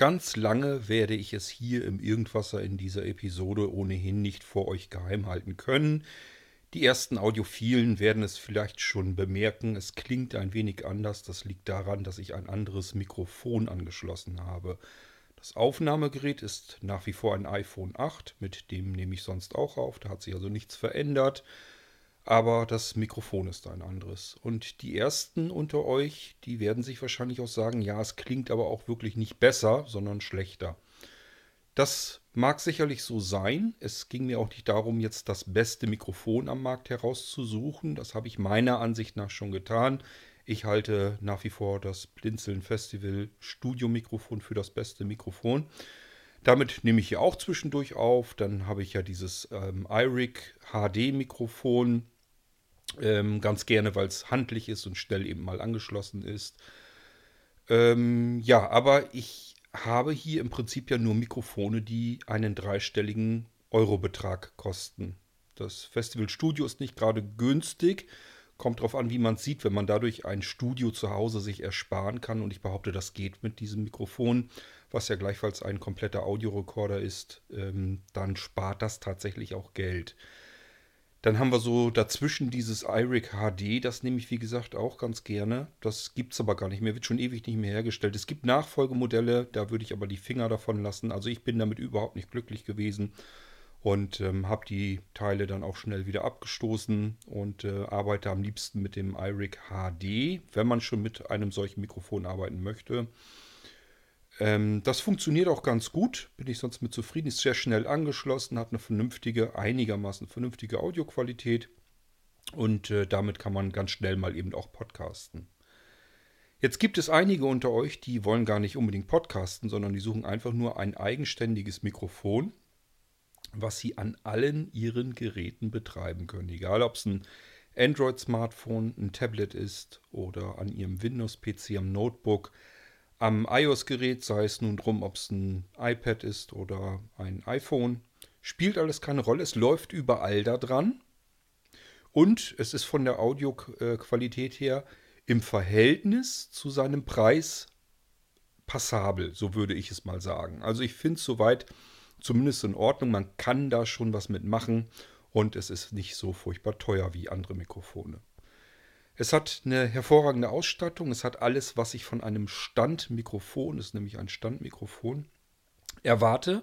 Ganz lange werde ich es hier im Irgendwasser in dieser Episode ohnehin nicht vor euch geheim halten können. Die ersten Audiophilen werden es vielleicht schon bemerken, es klingt ein wenig anders. Das liegt daran, dass ich ein anderes Mikrofon angeschlossen habe. Das Aufnahmegerät ist nach wie vor ein iPhone 8, mit dem nehme ich sonst auch auf, da hat sich also nichts verändert aber das Mikrofon ist ein anderes. Und die ersten unter euch, die werden sich wahrscheinlich auch sagen, ja, es klingt aber auch wirklich nicht besser, sondern schlechter. Das mag sicherlich so sein. Es ging mir auch nicht darum, jetzt das beste Mikrofon am Markt herauszusuchen. Das habe ich meiner Ansicht nach schon getan. Ich halte nach wie vor das Blinzeln Festival Studiomikrofon für das beste Mikrofon. Damit nehme ich hier auch zwischendurch auf. Dann habe ich ja dieses ähm, iRig HD Mikrofon. Ähm, ganz gerne, weil es handlich ist und schnell eben mal angeschlossen ist. Ähm, ja, aber ich habe hier im Prinzip ja nur Mikrofone, die einen dreistelligen Eurobetrag kosten. Das Festival Studio ist nicht gerade günstig. Kommt darauf an, wie man es sieht, wenn man dadurch ein Studio zu Hause sich ersparen kann. Und ich behaupte, das geht mit diesem Mikrofon, was ja gleichfalls ein kompletter Audiorekorder ist. Ähm, dann spart das tatsächlich auch Geld. Dann haben wir so dazwischen dieses iRig HD, das nehme ich wie gesagt auch ganz gerne. Das gibt es aber gar nicht mehr, wird schon ewig nicht mehr hergestellt. Es gibt Nachfolgemodelle, da würde ich aber die Finger davon lassen. Also ich bin damit überhaupt nicht glücklich gewesen und ähm, habe die Teile dann auch schnell wieder abgestoßen und äh, arbeite am liebsten mit dem iRig HD, wenn man schon mit einem solchen Mikrofon arbeiten möchte. Ähm, das funktioniert auch ganz gut, bin ich sonst mit zufrieden, ist sehr schnell angeschlossen, hat eine vernünftige, einigermaßen vernünftige Audioqualität und äh, damit kann man ganz schnell mal eben auch podcasten. Jetzt gibt es einige unter euch, die wollen gar nicht unbedingt podcasten, sondern die suchen einfach nur ein eigenständiges Mikrofon, was sie an allen ihren Geräten betreiben können. Egal, ob es ein Android-Smartphone, ein Tablet ist oder an ihrem Windows-PC, am Notebook am iOS-Gerät, sei es nun drum, ob es ein iPad ist oder ein iPhone, spielt alles keine Rolle. Es läuft überall da dran. Und es ist von der Audioqualität her im Verhältnis zu seinem Preis passabel, so würde ich es mal sagen. Also ich finde es soweit zumindest in Ordnung. Man kann da schon was mitmachen und es ist nicht so furchtbar teuer wie andere Mikrofone. Es hat eine hervorragende Ausstattung. Es hat alles, was ich von einem Standmikrofon, ist nämlich ein Standmikrofon, erwarte.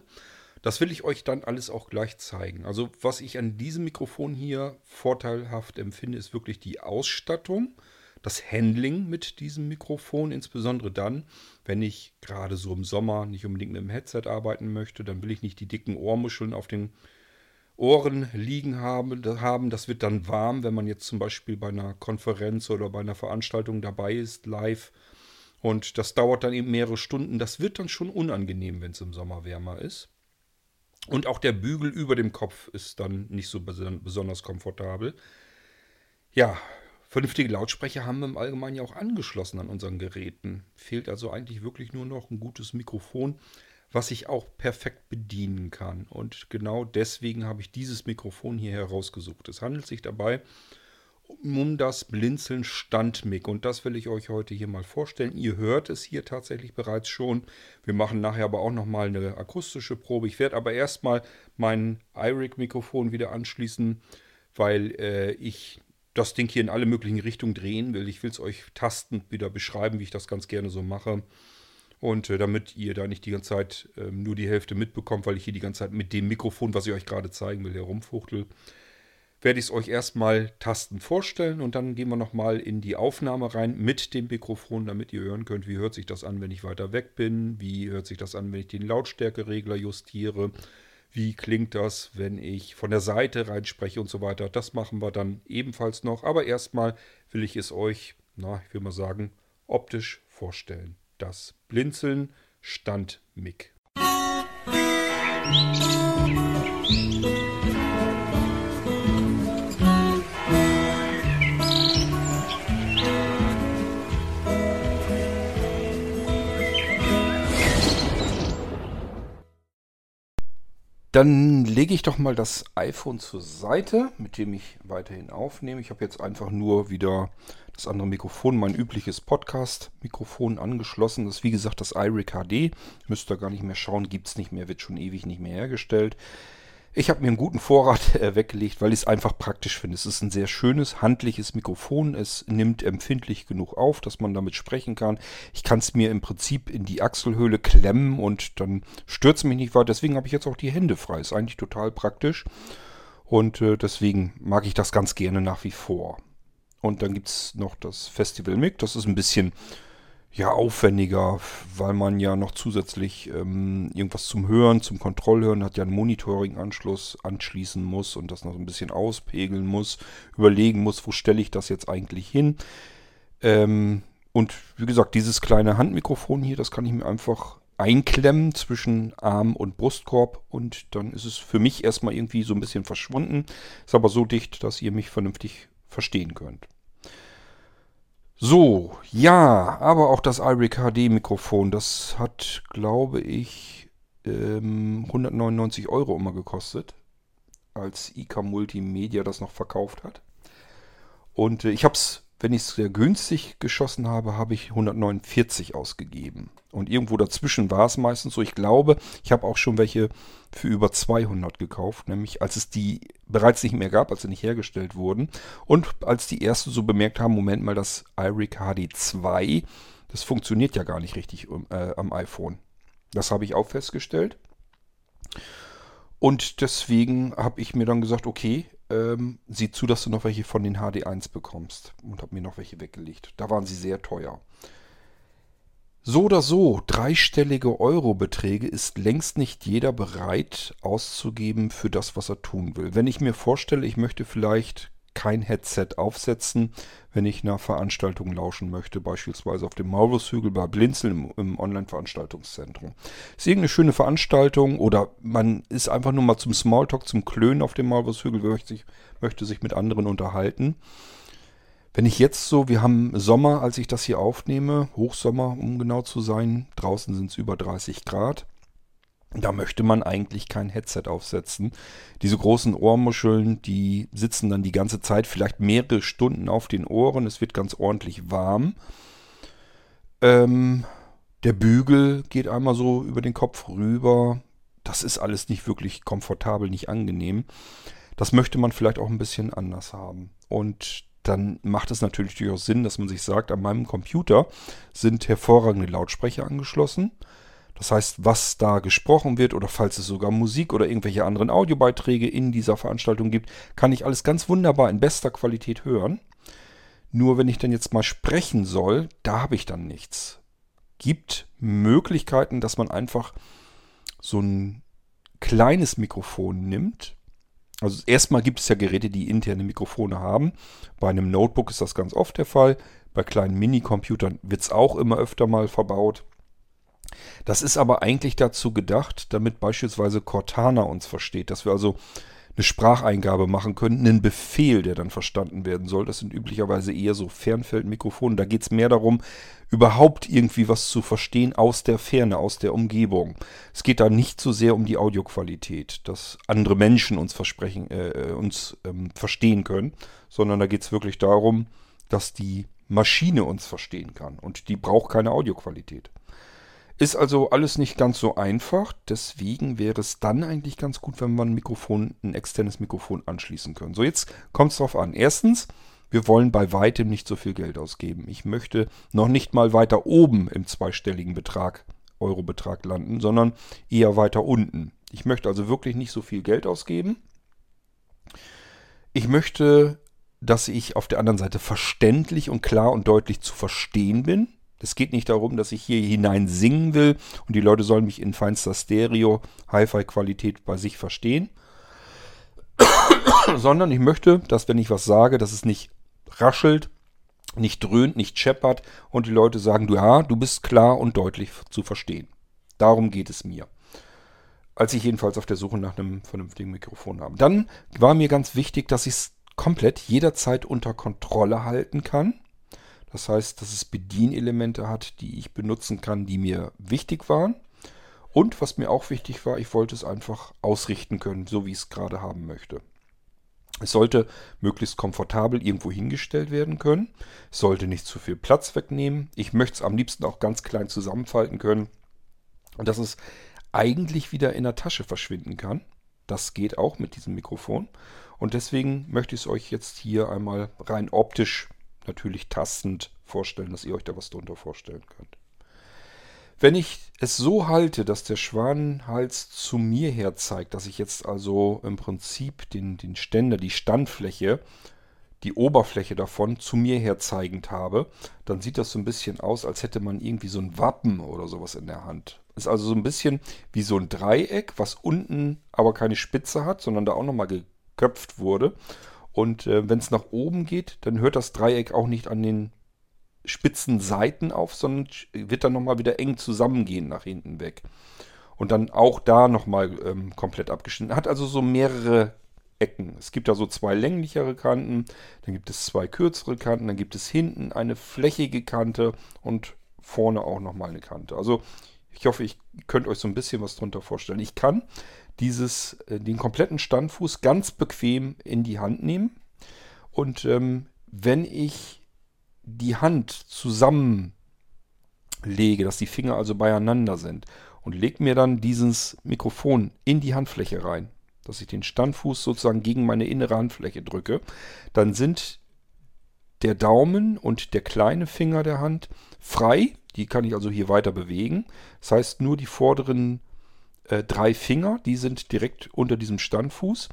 Das will ich euch dann alles auch gleich zeigen. Also was ich an diesem Mikrofon hier vorteilhaft empfinde, ist wirklich die Ausstattung, das Handling mit diesem Mikrofon, insbesondere dann, wenn ich gerade so im Sommer nicht unbedingt mit dem Headset arbeiten möchte, dann will ich nicht die dicken Ohrmuscheln auf den Ohren liegen haben, haben. Das wird dann warm, wenn man jetzt zum Beispiel bei einer Konferenz oder bei einer Veranstaltung dabei ist, live. Und das dauert dann eben mehrere Stunden. Das wird dann schon unangenehm, wenn es im Sommer wärmer ist. Und auch der Bügel über dem Kopf ist dann nicht so besonders komfortabel. Ja, vernünftige Lautsprecher haben wir im Allgemeinen ja auch angeschlossen an unseren Geräten. Fehlt also eigentlich wirklich nur noch ein gutes Mikrofon was ich auch perfekt bedienen kann. Und genau deswegen habe ich dieses Mikrofon hier herausgesucht. Es handelt sich dabei um das Blinzeln Standmic und das will ich euch heute hier mal vorstellen. Ihr hört es hier tatsächlich bereits schon. Wir machen nachher aber auch nochmal eine akustische Probe. Ich werde aber erstmal mein iRig-Mikrofon wieder anschließen, weil äh, ich das Ding hier in alle möglichen Richtungen drehen will. Ich will es euch tastend wieder beschreiben, wie ich das ganz gerne so mache. Und äh, damit ihr da nicht die ganze Zeit äh, nur die Hälfte mitbekommt, weil ich hier die ganze Zeit mit dem Mikrofon, was ich euch gerade zeigen will, herumfuchtel, werde ich es euch erstmal Tasten vorstellen und dann gehen wir nochmal in die Aufnahme rein mit dem Mikrofon, damit ihr hören könnt, wie hört sich das an, wenn ich weiter weg bin, wie hört sich das an, wenn ich den Lautstärkeregler justiere, wie klingt das, wenn ich von der Seite reinspreche und so weiter. Das machen wir dann ebenfalls noch, aber erstmal will ich es euch, na, ich will mal sagen, optisch vorstellen. Das Blinzeln stand Mick. Dann lege ich doch mal das iPhone zur Seite, mit dem ich weiterhin aufnehme. Ich habe jetzt einfach nur wieder das andere Mikrofon, mein übliches Podcast-Mikrofon angeschlossen. Das ist wie gesagt das iRig HD. Müsst ihr gar nicht mehr schauen, gibt es nicht mehr, wird schon ewig nicht mehr hergestellt. Ich habe mir einen guten Vorrat äh, weggelegt, weil ich es einfach praktisch finde. Es ist ein sehr schönes, handliches Mikrofon. Es nimmt empfindlich genug auf, dass man damit sprechen kann. Ich kann es mir im Prinzip in die Achselhöhle klemmen und dann stürzt mich nicht weiter. Deswegen habe ich jetzt auch die Hände frei. Ist eigentlich total praktisch. Und äh, deswegen mag ich das ganz gerne nach wie vor. Und dann gibt es noch das Festival Mic. Das ist ein bisschen ja, aufwendiger, weil man ja noch zusätzlich ähm, irgendwas zum Hören, zum Kontrollhören hat, ja einen Monitoring-Anschluss anschließen muss und das noch ein bisschen auspegeln muss, überlegen muss, wo stelle ich das jetzt eigentlich hin. Ähm, und wie gesagt, dieses kleine Handmikrofon hier, das kann ich mir einfach einklemmen zwischen Arm und Brustkorb und dann ist es für mich erstmal irgendwie so ein bisschen verschwunden. Ist aber so dicht, dass ihr mich vernünftig verstehen könnt. So, ja, aber auch das iRig HD Mikrofon, das hat, glaube ich, ähm, 199 Euro immer gekostet, als IK Multimedia das noch verkauft hat. Und äh, ich habe es wenn ich es sehr günstig geschossen habe, habe ich 149 ausgegeben. Und irgendwo dazwischen war es meistens so. Ich glaube, ich habe auch schon welche für über 200 gekauft, nämlich als es die bereits nicht mehr gab, als sie nicht hergestellt wurden. Und als die ersten so bemerkt haben, Moment mal, das iRig HD2, das funktioniert ja gar nicht richtig äh, am iPhone. Das habe ich auch festgestellt. Und deswegen habe ich mir dann gesagt, okay, ähm, sieh zu, dass du noch welche von den HD1 bekommst. Und habe mir noch welche weggelegt. Da waren sie sehr teuer. So oder so, dreistellige Eurobeträge ist längst nicht jeder bereit auszugeben für das, was er tun will. Wenn ich mir vorstelle, ich möchte vielleicht kein Headset aufsetzen, wenn ich einer Veranstaltung lauschen möchte, beispielsweise auf dem Maulwurfshügel bei Blinzeln im, im Online-Veranstaltungszentrum. Ist irgendeine schöne Veranstaltung oder man ist einfach nur mal zum Smalltalk, zum Klönen auf dem Maulwurfshügel, möchte sich, möchte sich mit anderen unterhalten. Wenn ich jetzt so, wir haben Sommer, als ich das hier aufnehme, Hochsommer, um genau zu sein, draußen sind es über 30 Grad. Da möchte man eigentlich kein Headset aufsetzen. Diese großen Ohrmuscheln, die sitzen dann die ganze Zeit, vielleicht mehrere Stunden auf den Ohren. Es wird ganz ordentlich warm. Ähm, der Bügel geht einmal so über den Kopf rüber. Das ist alles nicht wirklich komfortabel, nicht angenehm. Das möchte man vielleicht auch ein bisschen anders haben. Und dann macht es natürlich durchaus Sinn, dass man sich sagt, an meinem Computer sind hervorragende Lautsprecher angeschlossen. Das heißt, was da gesprochen wird oder falls es sogar Musik oder irgendwelche anderen Audiobeiträge in dieser Veranstaltung gibt, kann ich alles ganz wunderbar in bester Qualität hören. Nur wenn ich dann jetzt mal sprechen soll, da habe ich dann nichts. Gibt Möglichkeiten, dass man einfach so ein kleines Mikrofon nimmt. Also erstmal gibt es ja Geräte, die interne Mikrofone haben. Bei einem Notebook ist das ganz oft der Fall. Bei kleinen Minicomputern wird es auch immer öfter mal verbaut. Das ist aber eigentlich dazu gedacht, damit beispielsweise Cortana uns versteht, dass wir also eine Spracheingabe machen können, einen Befehl, der dann verstanden werden soll. Das sind üblicherweise eher so Fernfeldmikrofone. Da geht es mehr darum, überhaupt irgendwie was zu verstehen aus der Ferne, aus der Umgebung. Es geht da nicht so sehr um die Audioqualität, dass andere Menschen uns versprechen, äh, uns ähm, verstehen können, sondern da geht es wirklich darum, dass die Maschine uns verstehen kann. Und die braucht keine Audioqualität. Ist also alles nicht ganz so einfach. Deswegen wäre es dann eigentlich ganz gut, wenn wir ein Mikrofon, ein externes Mikrofon anschließen können. So, jetzt kommt es drauf an. Erstens, wir wollen bei weitem nicht so viel Geld ausgeben. Ich möchte noch nicht mal weiter oben im zweistelligen Betrag, Eurobetrag landen, sondern eher weiter unten. Ich möchte also wirklich nicht so viel Geld ausgeben. Ich möchte, dass ich auf der anderen Seite verständlich und klar und deutlich zu verstehen bin. Es geht nicht darum, dass ich hier hinein singen will und die Leute sollen mich in feinster Stereo, Hi-Fi-Qualität bei sich verstehen, sondern ich möchte, dass wenn ich was sage, dass es nicht raschelt, nicht dröhnt, nicht scheppert und die Leute sagen, du ja, du bist klar und deutlich zu verstehen. Darum geht es mir. Als ich jedenfalls auf der Suche nach einem vernünftigen Mikrofon habe. Dann war mir ganz wichtig, dass ich es komplett jederzeit unter Kontrolle halten kann. Das heißt, dass es Bedienelemente hat, die ich benutzen kann, die mir wichtig waren. Und was mir auch wichtig war, ich wollte es einfach ausrichten können, so wie ich es gerade haben möchte. Es sollte möglichst komfortabel irgendwo hingestellt werden können. Es sollte nicht zu viel Platz wegnehmen. Ich möchte es am liebsten auch ganz klein zusammenfalten können. Und dass es eigentlich wieder in der Tasche verschwinden kann. Das geht auch mit diesem Mikrofon. Und deswegen möchte ich es euch jetzt hier einmal rein optisch, natürlich tastend vorstellen, dass ihr euch da was drunter vorstellen könnt. Wenn ich es so halte, dass der Schwanenhals zu mir her zeigt, dass ich jetzt also im Prinzip den, den Ständer, die Standfläche, die Oberfläche davon zu mir her zeigend habe, dann sieht das so ein bisschen aus, als hätte man irgendwie so ein Wappen oder sowas in der Hand. Ist also so ein bisschen wie so ein Dreieck, was unten aber keine Spitze hat, sondern da auch nochmal geköpft wurde. Und äh, wenn es nach oben geht, dann hört das Dreieck auch nicht an den spitzen Seiten auf, sondern wird dann nochmal wieder eng zusammengehen nach hinten weg. Und dann auch da nochmal ähm, komplett abgeschnitten. Hat also so mehrere Ecken. Es gibt da so zwei länglichere Kanten, dann gibt es zwei kürzere Kanten, dann gibt es hinten eine flächige Kante und vorne auch nochmal eine Kante. Also ich hoffe, ich könnt euch so ein bisschen was drunter vorstellen. Ich kann dieses, äh, den kompletten Standfuß ganz bequem in die Hand nehmen. Und ähm, wenn ich die Hand zusammenlege, dass die Finger also beieinander sind und lege mir dann dieses Mikrofon in die Handfläche rein, dass ich den Standfuß sozusagen gegen meine innere Handfläche drücke, dann sind der Daumen und der kleine Finger der Hand frei. Die kann ich also hier weiter bewegen. Das heißt, nur die vorderen äh, drei Finger, die sind direkt unter diesem Standfuß.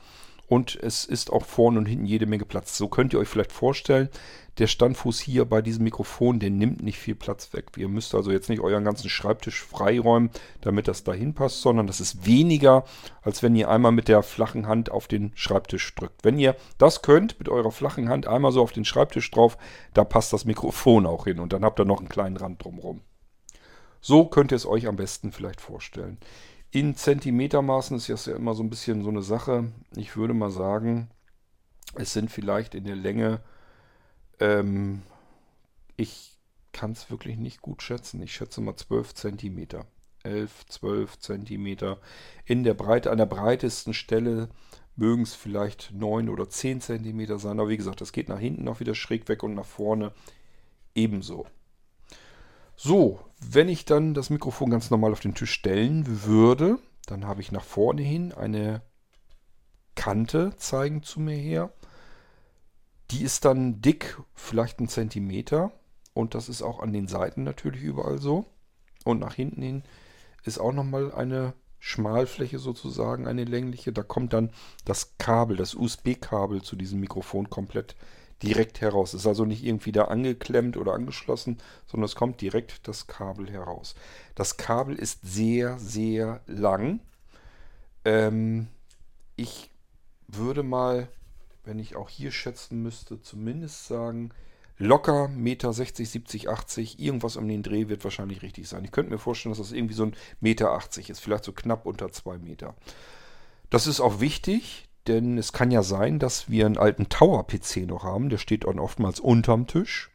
Und es ist auch vorne und hinten jede Menge Platz. So könnt ihr euch vielleicht vorstellen, der Standfuß hier bei diesem Mikrofon, der nimmt nicht viel Platz weg. Ihr müsst also jetzt nicht euren ganzen Schreibtisch freiräumen, damit das dahin passt, sondern das ist weniger, als wenn ihr einmal mit der flachen Hand auf den Schreibtisch drückt. Wenn ihr das könnt, mit eurer flachen Hand einmal so auf den Schreibtisch drauf, da passt das Mikrofon auch hin und dann habt ihr noch einen kleinen Rand drumherum. So könnt ihr es euch am besten vielleicht vorstellen. In Zentimetermaßen ist das ja immer so ein bisschen so eine Sache. Ich würde mal sagen, es sind vielleicht in der Länge ähm, ich kann es wirklich nicht gut schätzen. Ich schätze mal 12 cm. 11, 12 cm. In der Breite, an der breitesten Stelle mögen es vielleicht 9 oder 10 cm sein. Aber wie gesagt, das geht nach hinten auch wieder schräg weg und nach vorne ebenso. So, wenn ich dann das Mikrofon ganz normal auf den Tisch stellen würde, dann habe ich nach vorne hin eine Kante zeigen zu mir her. Die ist dann dick, vielleicht ein Zentimeter. Und das ist auch an den Seiten natürlich überall so. Und nach hinten hin ist auch nochmal eine Schmalfläche sozusagen, eine längliche. Da kommt dann das Kabel, das USB-Kabel zu diesem Mikrofon komplett direkt heraus. Ist also nicht irgendwie da angeklemmt oder angeschlossen, sondern es kommt direkt das Kabel heraus. Das Kabel ist sehr, sehr lang. Ähm, ich würde mal wenn ich auch hier schätzen müsste, zumindest sagen, locker Meter 60, 70, 80, irgendwas um den Dreh wird wahrscheinlich richtig sein. Ich könnte mir vorstellen, dass das irgendwie so ein Meter 80 ist, vielleicht so knapp unter 2 Meter. Das ist auch wichtig, denn es kann ja sein, dass wir einen alten Tower-PC noch haben, der steht dann oftmals unterm Tisch.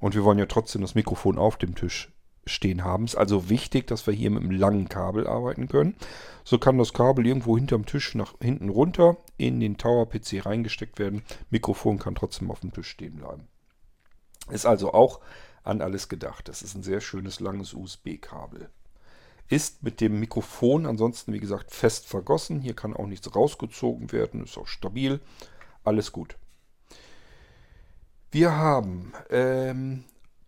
Und wir wollen ja trotzdem das Mikrofon auf dem Tisch stehen haben. Es ist also wichtig, dass wir hier mit einem langen Kabel arbeiten können. So kann das Kabel irgendwo hinterm Tisch nach hinten runter in den Tower-PC reingesteckt werden. Mikrofon kann trotzdem auf dem Tisch stehen bleiben. Ist also auch an alles gedacht. Das ist ein sehr schönes langes USB-Kabel. Ist mit dem Mikrofon ansonsten, wie gesagt, fest vergossen. Hier kann auch nichts rausgezogen werden. Ist auch stabil. Alles gut. Wir haben ähm,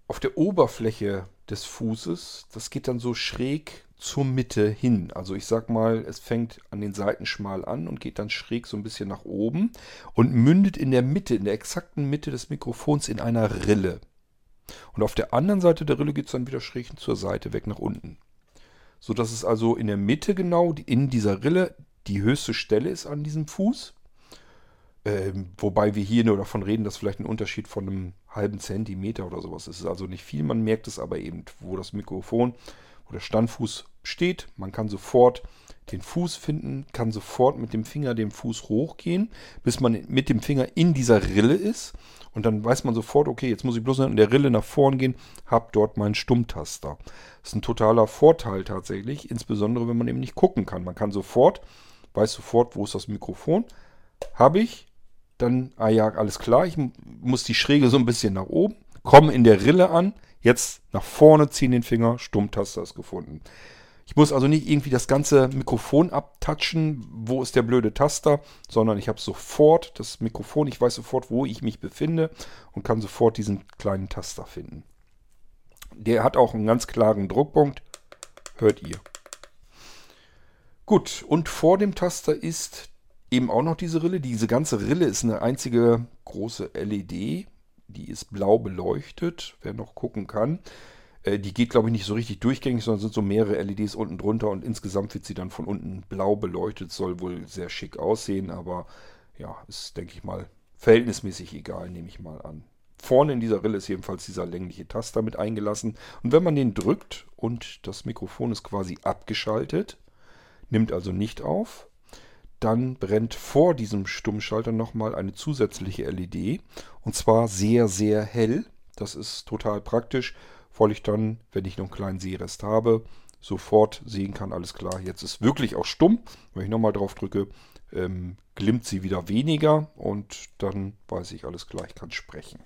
auf der Oberfläche des Fußes, das geht dann so schräg zur Mitte hin. Also ich sag mal, es fängt an den Seiten schmal an und geht dann schräg so ein bisschen nach oben und mündet in der Mitte, in der exakten Mitte des Mikrofons in einer Rille. Und auf der anderen Seite der Rille geht es dann wieder schräg zur Seite weg nach unten. So dass es also in der Mitte genau, in dieser Rille, die höchste Stelle ist an diesem Fuß. Ähm, wobei wir hier nur davon reden, dass vielleicht ein Unterschied von einem halben Zentimeter oder sowas ist. Es ist also nicht viel, man merkt es aber eben, wo das Mikrofon, wo der Standfuß steht. Man kann sofort den Fuß finden, kann sofort mit dem Finger den Fuß hochgehen, bis man mit dem Finger in dieser Rille ist. Und dann weiß man sofort, okay, jetzt muss ich bloß in der Rille nach vorn gehen, habe dort meinen Stummtaster. Das ist ein totaler Vorteil tatsächlich, insbesondere wenn man eben nicht gucken kann. Man kann sofort, weiß sofort, wo ist das Mikrofon, habe ich, dann, ah ja, alles klar, ich muss die Schräge so ein bisschen nach oben, komme in der Rille an, jetzt nach vorne ziehen den Finger, Stummtaster ist gefunden. Ich muss also nicht irgendwie das ganze Mikrofon abtatschen, wo ist der blöde Taster, sondern ich habe sofort das Mikrofon, ich weiß sofort, wo ich mich befinde und kann sofort diesen kleinen Taster finden. Der hat auch einen ganz klaren Druckpunkt, hört ihr. Gut, und vor dem Taster ist eben auch noch diese Rille. Diese ganze Rille ist eine einzige große LED, die ist blau beleuchtet, wer noch gucken kann. Äh, die geht, glaube ich, nicht so richtig durchgängig, sondern sind so mehrere LEDs unten drunter und insgesamt wird sie dann von unten blau beleuchtet. Soll wohl sehr schick aussehen, aber ja, ist, denke ich mal, verhältnismäßig egal, nehme ich mal an. Vorne in dieser Rille ist jedenfalls dieser längliche Taster mit eingelassen. Und wenn man den drückt und das Mikrofon ist quasi abgeschaltet, nimmt also nicht auf, dann brennt vor diesem Stummschalter nochmal eine zusätzliche LED. Und zwar sehr, sehr hell. Das ist total praktisch weil ich dann, wenn ich noch einen kleinen Sehrest habe, sofort sehen kann, alles klar, jetzt ist wirklich auch stumm. Wenn ich nochmal drauf drücke, ähm, glimmt sie wieder weniger und dann weiß ich, alles klar, ich kann sprechen.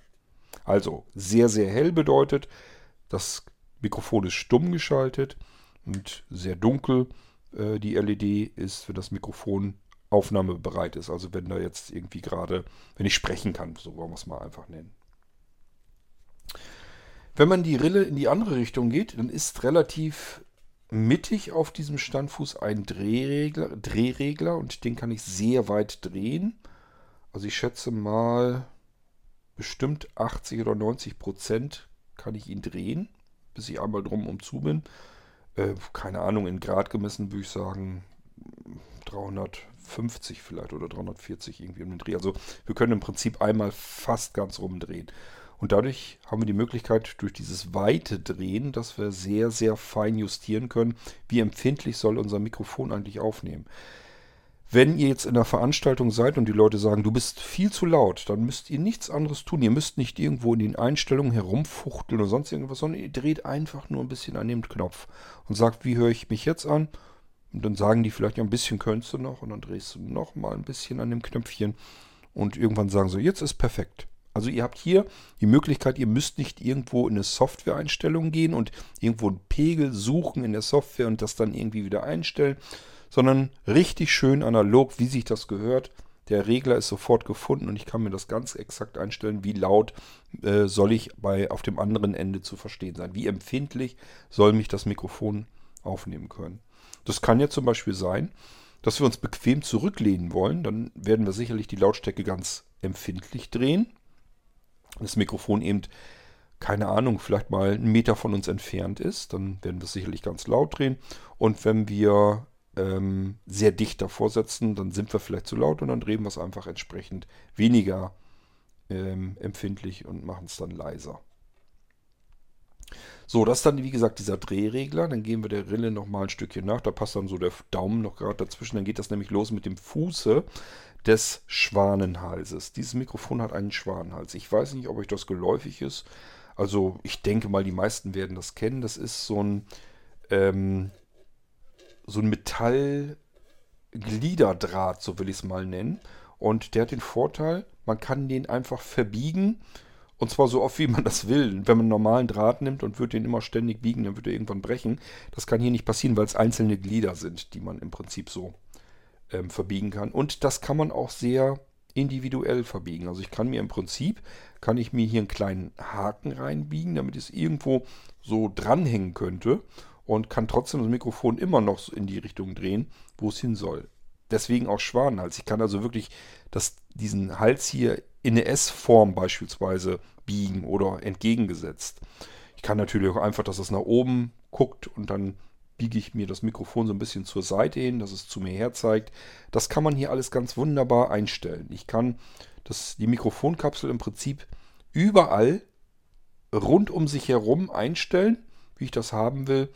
Also sehr, sehr hell bedeutet, das Mikrofon ist stumm geschaltet und sehr dunkel. Äh, die LED ist, wenn das Mikrofon aufnahmebereit ist. Also wenn da jetzt irgendwie gerade, wenn ich sprechen kann, so wollen wir es mal einfach nennen. Wenn man die Rille in die andere Richtung geht, dann ist relativ mittig auf diesem Standfuß ein Drehregler, Drehregler und den kann ich sehr weit drehen. Also ich schätze mal bestimmt 80 oder 90 Prozent kann ich ihn drehen, bis ich einmal drum um zu bin. Äh, keine Ahnung, in Grad gemessen würde ich sagen 350 vielleicht oder 340 irgendwie um den Dreh. Also wir können im Prinzip einmal fast ganz rumdrehen. Und dadurch haben wir die Möglichkeit, durch dieses weite Drehen, dass wir sehr, sehr fein justieren können, wie empfindlich soll unser Mikrofon eigentlich aufnehmen. Wenn ihr jetzt in einer Veranstaltung seid und die Leute sagen, du bist viel zu laut, dann müsst ihr nichts anderes tun. Ihr müsst nicht irgendwo in den Einstellungen herumfuchteln oder sonst irgendwas, sondern ihr dreht einfach nur ein bisschen an dem Knopf und sagt, wie höre ich mich jetzt an? Und dann sagen die vielleicht, ja, ein bisschen könntest du noch und dann drehst du noch mal ein bisschen an dem Knöpfchen und irgendwann sagen sie, jetzt ist perfekt. Also ihr habt hier die Möglichkeit, ihr müsst nicht irgendwo in eine Software-Einstellung gehen und irgendwo einen Pegel suchen in der Software und das dann irgendwie wieder einstellen, sondern richtig schön analog, wie sich das gehört. Der Regler ist sofort gefunden und ich kann mir das ganz exakt einstellen, wie laut äh, soll ich bei auf dem anderen Ende zu verstehen sein. Wie empfindlich soll mich das Mikrofon aufnehmen können. Das kann ja zum Beispiel sein, dass wir uns bequem zurücklehnen wollen. Dann werden wir sicherlich die Lautstärke ganz empfindlich drehen das Mikrofon eben, keine Ahnung, vielleicht mal einen Meter von uns entfernt ist, dann werden wir es sicherlich ganz laut drehen. Und wenn wir ähm, sehr dicht davor setzen, dann sind wir vielleicht zu laut und dann drehen wir es einfach entsprechend weniger ähm, empfindlich und machen es dann leiser. So, das ist dann wie gesagt dieser Drehregler. Dann gehen wir der Rille nochmal ein Stückchen nach. Da passt dann so der Daumen noch gerade dazwischen. Dann geht das nämlich los mit dem Fuße des Schwanenhalses. Dieses Mikrofon hat einen Schwanenhals. Ich weiß nicht, ob euch das geläufig ist. Also ich denke mal, die meisten werden das kennen. Das ist so ein, ähm, so ein Metallgliederdraht, so will ich es mal nennen. Und der hat den Vorteil, man kann den einfach verbiegen. Und zwar so oft, wie man das will. Wenn man einen normalen Draht nimmt und würde den immer ständig biegen, dann würde er irgendwann brechen. Das kann hier nicht passieren, weil es einzelne Glieder sind, die man im Prinzip so ähm, verbiegen kann. Und das kann man auch sehr individuell verbiegen. Also ich kann mir im Prinzip, kann ich mir hier einen kleinen Haken reinbiegen, damit es irgendwo so dranhängen könnte und kann trotzdem das Mikrofon immer noch in die Richtung drehen, wo es hin soll. Deswegen auch Schwanenhals. Ich kann also wirklich das, diesen Hals hier in eine S-Form beispielsweise biegen oder entgegengesetzt. Ich kann natürlich auch einfach, dass es nach oben guckt und dann biege ich mir das Mikrofon so ein bisschen zur Seite hin, dass es zu mir her zeigt. Das kann man hier alles ganz wunderbar einstellen. Ich kann das, die Mikrofonkapsel im Prinzip überall rund um sich herum einstellen, wie ich das haben will.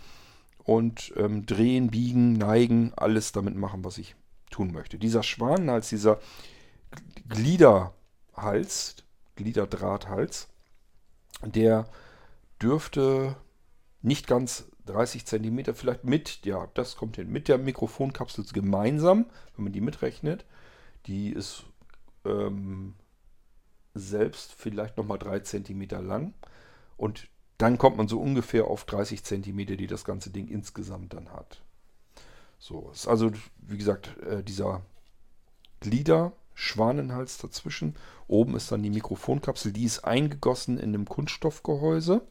und ähm, drehen, biegen, neigen, alles damit machen, was ich tun möchte. Dieser Schwanenhals, dieser Gliederhals, Gliederdrahthals, der dürfte nicht ganz 30 cm, vielleicht mit, ja, das kommt hin, mit der Mikrofonkapsel gemeinsam, wenn man die mitrechnet. Die ist ähm, selbst vielleicht nochmal 3 cm lang. Und dann kommt man so ungefähr auf 30 cm, die das ganze Ding insgesamt dann hat. So, ist also, wie gesagt, äh, dieser Glieder, Schwanenhals dazwischen. Oben ist dann die Mikrofonkapsel, die ist eingegossen in einem Kunststoffgehäuse.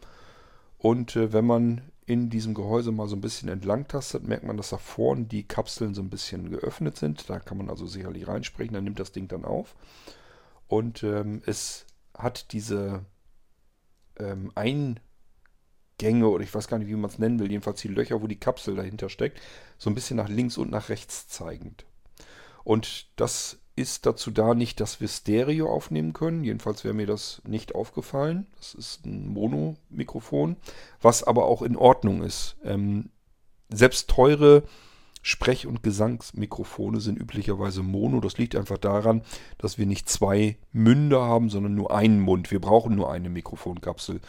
Und äh, wenn man in diesem Gehäuse mal so ein bisschen entlang tastet, merkt man, dass da vorne die Kapseln so ein bisschen geöffnet sind. Da kann man also sicherlich reinsprechen, dann nimmt das Ding dann auf. Und ähm, es hat diese ähm, Eingänge, oder ich weiß gar nicht, wie man es nennen will, jedenfalls die Löcher, wo die Kapsel dahinter steckt, so ein bisschen nach links und nach rechts zeigend. Und das ist dazu da, nicht, dass wir Stereo aufnehmen können. Jedenfalls wäre mir das nicht aufgefallen. Das ist ein Mono-Mikrofon, was aber auch in Ordnung ist. Ähm, selbst teure Sprech- und Gesangsmikrofone sind üblicherweise Mono. Das liegt einfach daran, dass wir nicht zwei Münder haben, sondern nur einen Mund. Wir brauchen nur eine Mikrofonkapsel.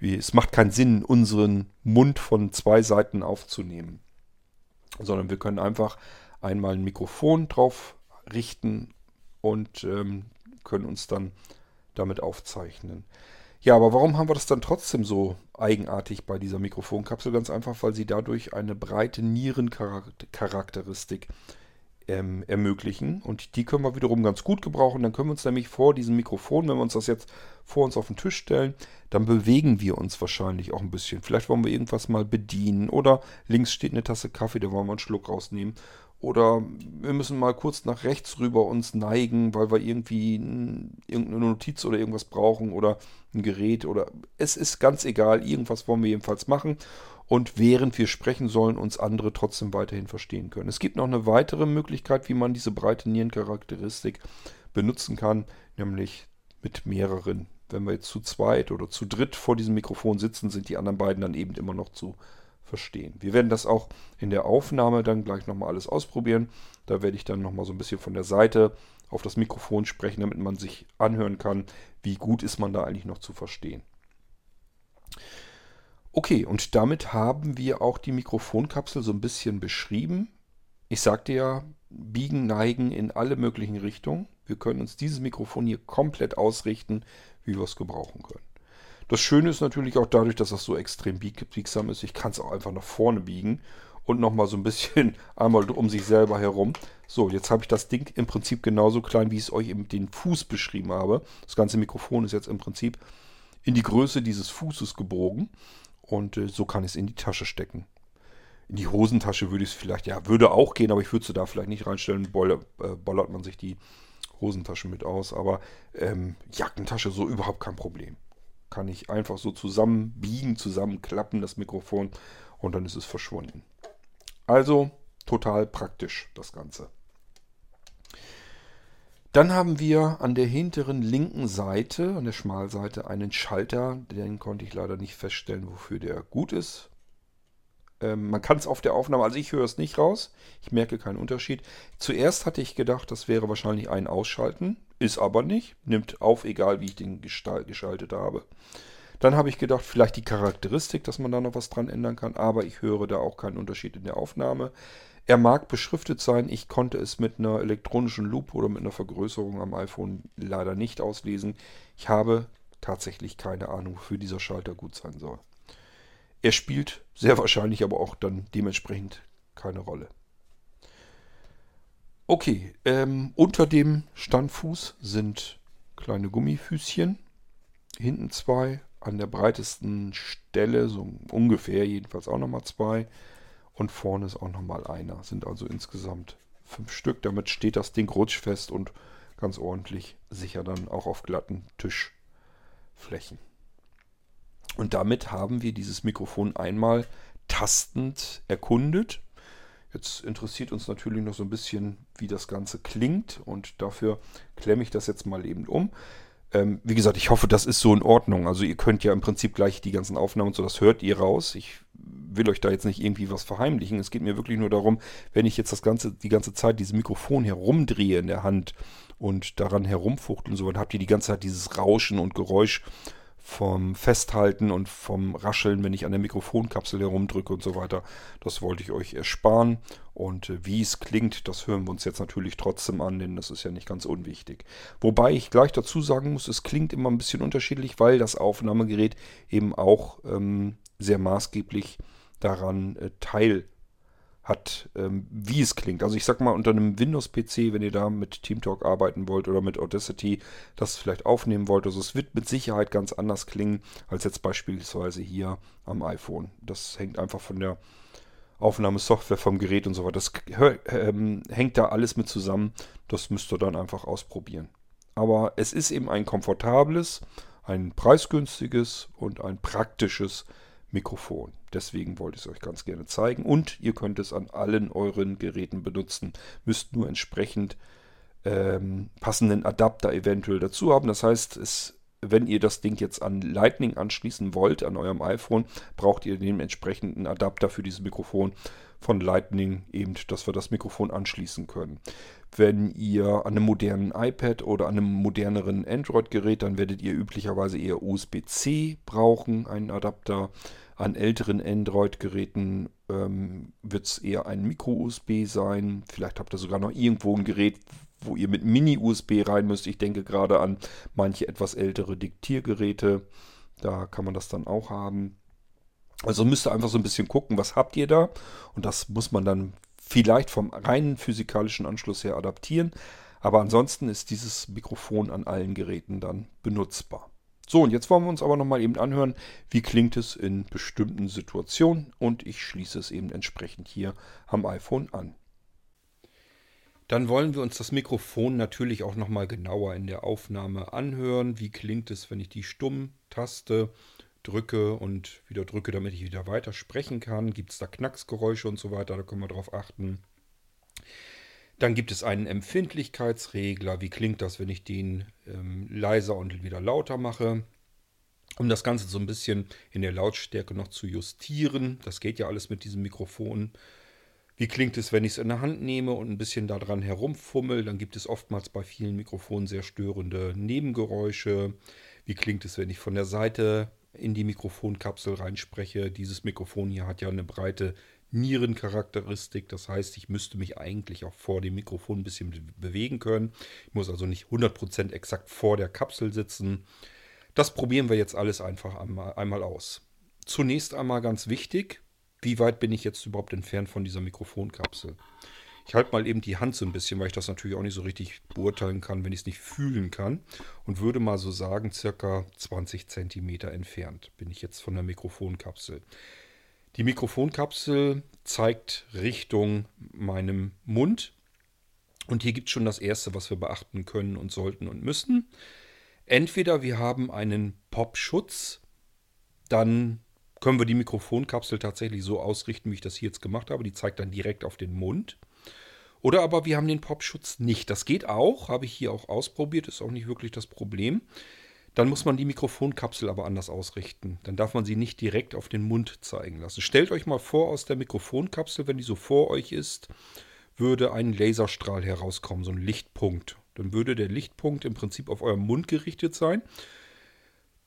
Es macht keinen Sinn, unseren Mund von zwei Seiten aufzunehmen, sondern wir können einfach einmal ein Mikrofon drauf richten und ähm, können uns dann damit aufzeichnen. Ja, aber warum haben wir das dann trotzdem so eigenartig bei dieser Mikrofonkapsel? Ganz einfach, weil sie dadurch eine breite Nierencharakteristik ähm, ermöglichen. Und die können wir wiederum ganz gut gebrauchen. Dann können wir uns nämlich vor diesem Mikrofon, wenn wir uns das jetzt vor uns auf den Tisch stellen, dann bewegen wir uns wahrscheinlich auch ein bisschen. Vielleicht wollen wir irgendwas mal bedienen. Oder links steht eine Tasse Kaffee, da wollen wir einen Schluck rausnehmen. Oder wir müssen mal kurz nach rechts rüber uns neigen, weil wir irgendwie irgendeine Notiz oder irgendwas brauchen oder ein Gerät oder es ist ganz egal, irgendwas wollen wir jedenfalls machen. Und während wir sprechen, sollen uns andere trotzdem weiterhin verstehen können. Es gibt noch eine weitere Möglichkeit, wie man diese breite Nierencharakteristik benutzen kann, nämlich mit mehreren. Wenn wir jetzt zu zweit oder zu dritt vor diesem Mikrofon sitzen, sind die anderen beiden dann eben immer noch zu verstehen. Wir werden das auch in der Aufnahme dann gleich nochmal alles ausprobieren. Da werde ich dann nochmal so ein bisschen von der Seite auf das Mikrofon sprechen, damit man sich anhören kann, wie gut ist man da eigentlich noch zu verstehen. Okay, und damit haben wir auch die Mikrofonkapsel so ein bisschen beschrieben. Ich sagte ja, biegen, neigen in alle möglichen Richtungen. Wir können uns dieses Mikrofon hier komplett ausrichten, wie wir es gebrauchen können. Das Schöne ist natürlich auch dadurch, dass das so extrem biegsam ist, ich kann es auch einfach nach vorne biegen und nochmal so ein bisschen einmal um sich selber herum. So, jetzt habe ich das Ding im Prinzip genauso klein, wie ich es euch eben den Fuß beschrieben habe. Das ganze Mikrofon ist jetzt im Prinzip in die Größe dieses Fußes gebogen und äh, so kann ich es in die Tasche stecken. In die Hosentasche würde ich es vielleicht, ja, würde auch gehen, aber ich würde sie da vielleicht nicht reinstellen. Boll, äh, bollert man sich die Hosentasche mit aus. Aber ähm, Jackentasche so überhaupt kein Problem kann ich einfach so zusammenbiegen, zusammenklappen, das Mikrofon, und dann ist es verschwunden. Also total praktisch das Ganze. Dann haben wir an der hinteren linken Seite, an der Schmalseite, einen Schalter. Den konnte ich leider nicht feststellen, wofür der gut ist. Ähm, man kann es auf der Aufnahme, also ich höre es nicht raus. Ich merke keinen Unterschied. Zuerst hatte ich gedacht, das wäre wahrscheinlich ein Ausschalten. Ist aber nicht. Nimmt auf, egal wie ich den geschaltet habe. Dann habe ich gedacht, vielleicht die Charakteristik, dass man da noch was dran ändern kann. Aber ich höre da auch keinen Unterschied in der Aufnahme. Er mag beschriftet sein. Ich konnte es mit einer elektronischen Lupe oder mit einer Vergrößerung am iPhone leider nicht auslesen. Ich habe tatsächlich keine Ahnung, wofür dieser Schalter gut sein soll. Er spielt sehr wahrscheinlich aber auch dann dementsprechend keine Rolle. Okay, ähm, unter dem Standfuß sind kleine Gummifüßchen. Hinten zwei, an der breitesten Stelle, so ungefähr jedenfalls auch nochmal zwei. Und vorne ist auch nochmal einer. Sind also insgesamt fünf Stück. Damit steht das Ding rutschfest und ganz ordentlich sicher dann auch auf glatten Tischflächen. Und damit haben wir dieses Mikrofon einmal tastend erkundet. Jetzt interessiert uns natürlich noch so ein bisschen, wie das Ganze klingt und dafür klemme ich das jetzt mal eben um. Ähm, wie gesagt, ich hoffe, das ist so in Ordnung. Also ihr könnt ja im Prinzip gleich die ganzen Aufnahmen und so, das hört ihr raus. Ich will euch da jetzt nicht irgendwie was verheimlichen. Es geht mir wirklich nur darum, wenn ich jetzt das ganze, die ganze Zeit dieses Mikrofon herumdrehe in der Hand und daran herumfuchtel und so, dann habt ihr die ganze Zeit dieses Rauschen und Geräusch vom Festhalten und vom Rascheln, wenn ich an der Mikrofonkapsel herumdrücke und so weiter. Das wollte ich euch ersparen. Und äh, wie es klingt, das hören wir uns jetzt natürlich trotzdem an, denn das ist ja nicht ganz unwichtig. Wobei ich gleich dazu sagen muss, es klingt immer ein bisschen unterschiedlich, weil das Aufnahmegerät eben auch ähm, sehr maßgeblich daran äh, teil hat, ähm, wie es klingt. Also ich sag mal, unter einem Windows-PC, wenn ihr da mit TeamTalk arbeiten wollt oder mit Audacity das vielleicht aufnehmen wollt, also es wird mit Sicherheit ganz anders klingen als jetzt beispielsweise hier am iPhone. Das hängt einfach von der Aufnahmesoftware vom Gerät und so weiter. Das ähm, hängt da alles mit zusammen. Das müsst ihr dann einfach ausprobieren. Aber es ist eben ein komfortables, ein preisgünstiges und ein praktisches Mikrofon. Deswegen wollte ich es euch ganz gerne zeigen. Und ihr könnt es an allen euren Geräten benutzen. Müsst nur entsprechend ähm, passenden Adapter eventuell dazu haben. Das heißt, es, wenn ihr das Ding jetzt an Lightning anschließen wollt, an eurem iPhone, braucht ihr den entsprechenden Adapter für dieses Mikrofon von Lightning, eben, dass wir das Mikrofon anschließen können. Wenn ihr an einem modernen iPad oder an einem moderneren Android-Gerät, dann werdet ihr üblicherweise eher USB-C brauchen, einen Adapter. An älteren Android-Geräten ähm, wird es eher ein Micro-USB sein. Vielleicht habt ihr sogar noch irgendwo ein Gerät, wo ihr mit Mini-USB rein müsst. Ich denke gerade an manche etwas ältere Diktiergeräte. Da kann man das dann auch haben. Also müsst ihr einfach so ein bisschen gucken, was habt ihr da. Und das muss man dann vielleicht vom reinen physikalischen Anschluss her adaptieren. Aber ansonsten ist dieses Mikrofon an allen Geräten dann benutzbar. So, und jetzt wollen wir uns aber nochmal eben anhören, wie klingt es in bestimmten Situationen und ich schließe es eben entsprechend hier am iPhone an. Dann wollen wir uns das Mikrofon natürlich auch nochmal genauer in der Aufnahme anhören. Wie klingt es, wenn ich die Stummtaste drücke und wieder drücke, damit ich wieder weiter sprechen kann? Gibt es da Knacksgeräusche und so weiter? Da können wir drauf achten. Dann gibt es einen Empfindlichkeitsregler. Wie klingt das, wenn ich den ähm, leiser und wieder lauter mache? Um das Ganze so ein bisschen in der Lautstärke noch zu justieren. Das geht ja alles mit diesem Mikrofon. Wie klingt es, wenn ich es in der Hand nehme und ein bisschen daran herumfummel? Dann gibt es oftmals bei vielen Mikrofonen sehr störende Nebengeräusche. Wie klingt es, wenn ich von der Seite in die Mikrofonkapsel reinspreche? Dieses Mikrofon hier hat ja eine breite Nierencharakteristik. Das heißt, ich müsste mich eigentlich auch vor dem Mikrofon ein bisschen bewegen können. Ich muss also nicht 100% exakt vor der Kapsel sitzen. Das probieren wir jetzt alles einfach einmal aus. Zunächst einmal ganz wichtig, wie weit bin ich jetzt überhaupt entfernt von dieser Mikrofonkapsel? Ich halte mal eben die Hand so ein bisschen, weil ich das natürlich auch nicht so richtig beurteilen kann, wenn ich es nicht fühlen kann. Und würde mal so sagen, circa 20 cm entfernt bin ich jetzt von der Mikrofonkapsel. Die Mikrofonkapsel zeigt Richtung meinem Mund. Und hier gibt es schon das Erste, was wir beachten können und sollten und müssen. Entweder wir haben einen Popschutz, dann können wir die Mikrofonkapsel tatsächlich so ausrichten, wie ich das hier jetzt gemacht habe. Die zeigt dann direkt auf den Mund. Oder aber wir haben den Popschutz nicht. Das geht auch, habe ich hier auch ausprobiert, ist auch nicht wirklich das Problem. Dann muss man die Mikrofonkapsel aber anders ausrichten. Dann darf man sie nicht direkt auf den Mund zeigen lassen. Stellt euch mal vor, aus der Mikrofonkapsel, wenn die so vor euch ist, würde ein Laserstrahl herauskommen, so ein Lichtpunkt. Dann würde der Lichtpunkt im Prinzip auf euren Mund gerichtet sein.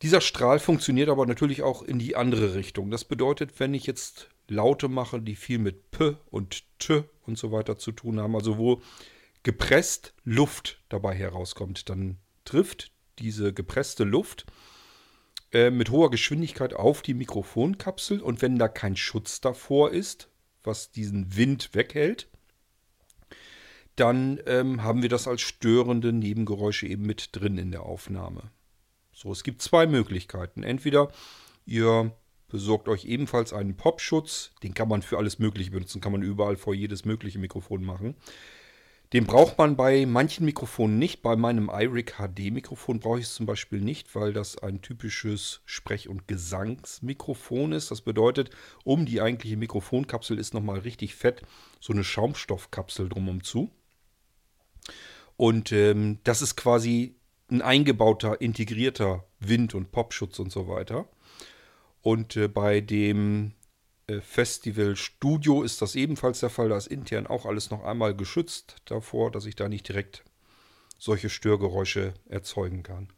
Dieser Strahl funktioniert aber natürlich auch in die andere Richtung. Das bedeutet, wenn ich jetzt Laute mache, die viel mit P und T und so weiter zu tun haben, also wo gepresst Luft dabei herauskommt, dann trifft diese gepresste Luft äh, mit hoher Geschwindigkeit auf die Mikrofonkapsel und wenn da kein Schutz davor ist, was diesen Wind weghält, dann ähm, haben wir das als störende Nebengeräusche eben mit drin in der Aufnahme. So, es gibt zwei Möglichkeiten. Entweder ihr besorgt euch ebenfalls einen Popschutz, den kann man für alles Mögliche benutzen, kann man überall vor jedes mögliche Mikrofon machen. Den braucht man bei manchen Mikrofonen nicht. Bei meinem iRig HD Mikrofon brauche ich es zum Beispiel nicht, weil das ein typisches Sprech- und Gesangsmikrofon ist. Das bedeutet, um die eigentliche Mikrofonkapsel ist nochmal richtig fett so eine Schaumstoffkapsel drumherum zu. Und ähm, das ist quasi ein eingebauter, integrierter Wind- und Popschutz und so weiter. Und äh, bei dem Festival Studio ist das ebenfalls der Fall. Da ist intern auch alles noch einmal geschützt davor, dass ich da nicht direkt solche Störgeräusche erzeugen kann.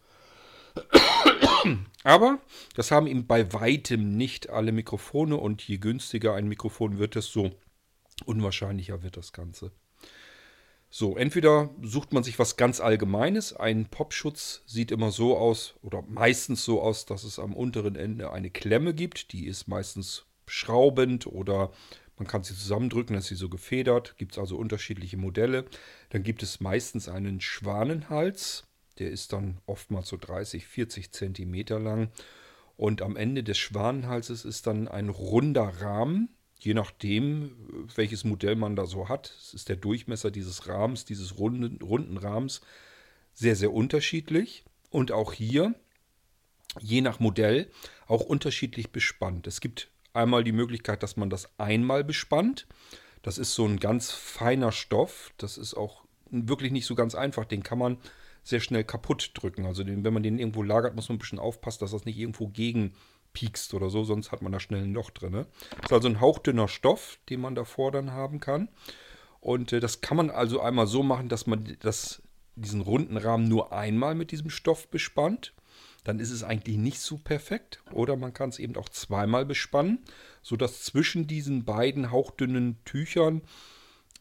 Aber das haben ihm bei weitem nicht alle Mikrofone und je günstiger ein Mikrofon wird, desto unwahrscheinlicher wird das Ganze. So, entweder sucht man sich was ganz Allgemeines. Ein Popschutz sieht immer so aus oder meistens so aus, dass es am unteren Ende eine Klemme gibt. Die ist meistens schraubend oder man kann sie zusammendrücken, ist sie so gefedert. Gibt es also unterschiedliche Modelle. Dann gibt es meistens einen Schwanenhals. Der ist dann oftmals so 30, 40 Zentimeter lang. Und am Ende des Schwanenhalses ist dann ein runder Rahmen. Je nachdem, welches Modell man da so hat, es ist der Durchmesser dieses Rahmens, dieses runden, runden Rahmens, sehr, sehr unterschiedlich. Und auch hier, je nach Modell, auch unterschiedlich bespannt. Es gibt einmal die Möglichkeit, dass man das einmal bespannt. Das ist so ein ganz feiner Stoff. Das ist auch wirklich nicht so ganz einfach. Den kann man sehr schnell kaputt drücken. Also den, wenn man den irgendwo lagert, muss man ein bisschen aufpassen, dass das nicht irgendwo gegen piekst oder so, sonst hat man da schnell ein Loch drin. Das ist also ein hauchdünner Stoff, den man davor dann haben kann. Und äh, das kann man also einmal so machen, dass man das, diesen runden Rahmen nur einmal mit diesem Stoff bespannt dann ist es eigentlich nicht so perfekt. Oder man kann es eben auch zweimal bespannen, sodass zwischen diesen beiden hauchdünnen Tüchern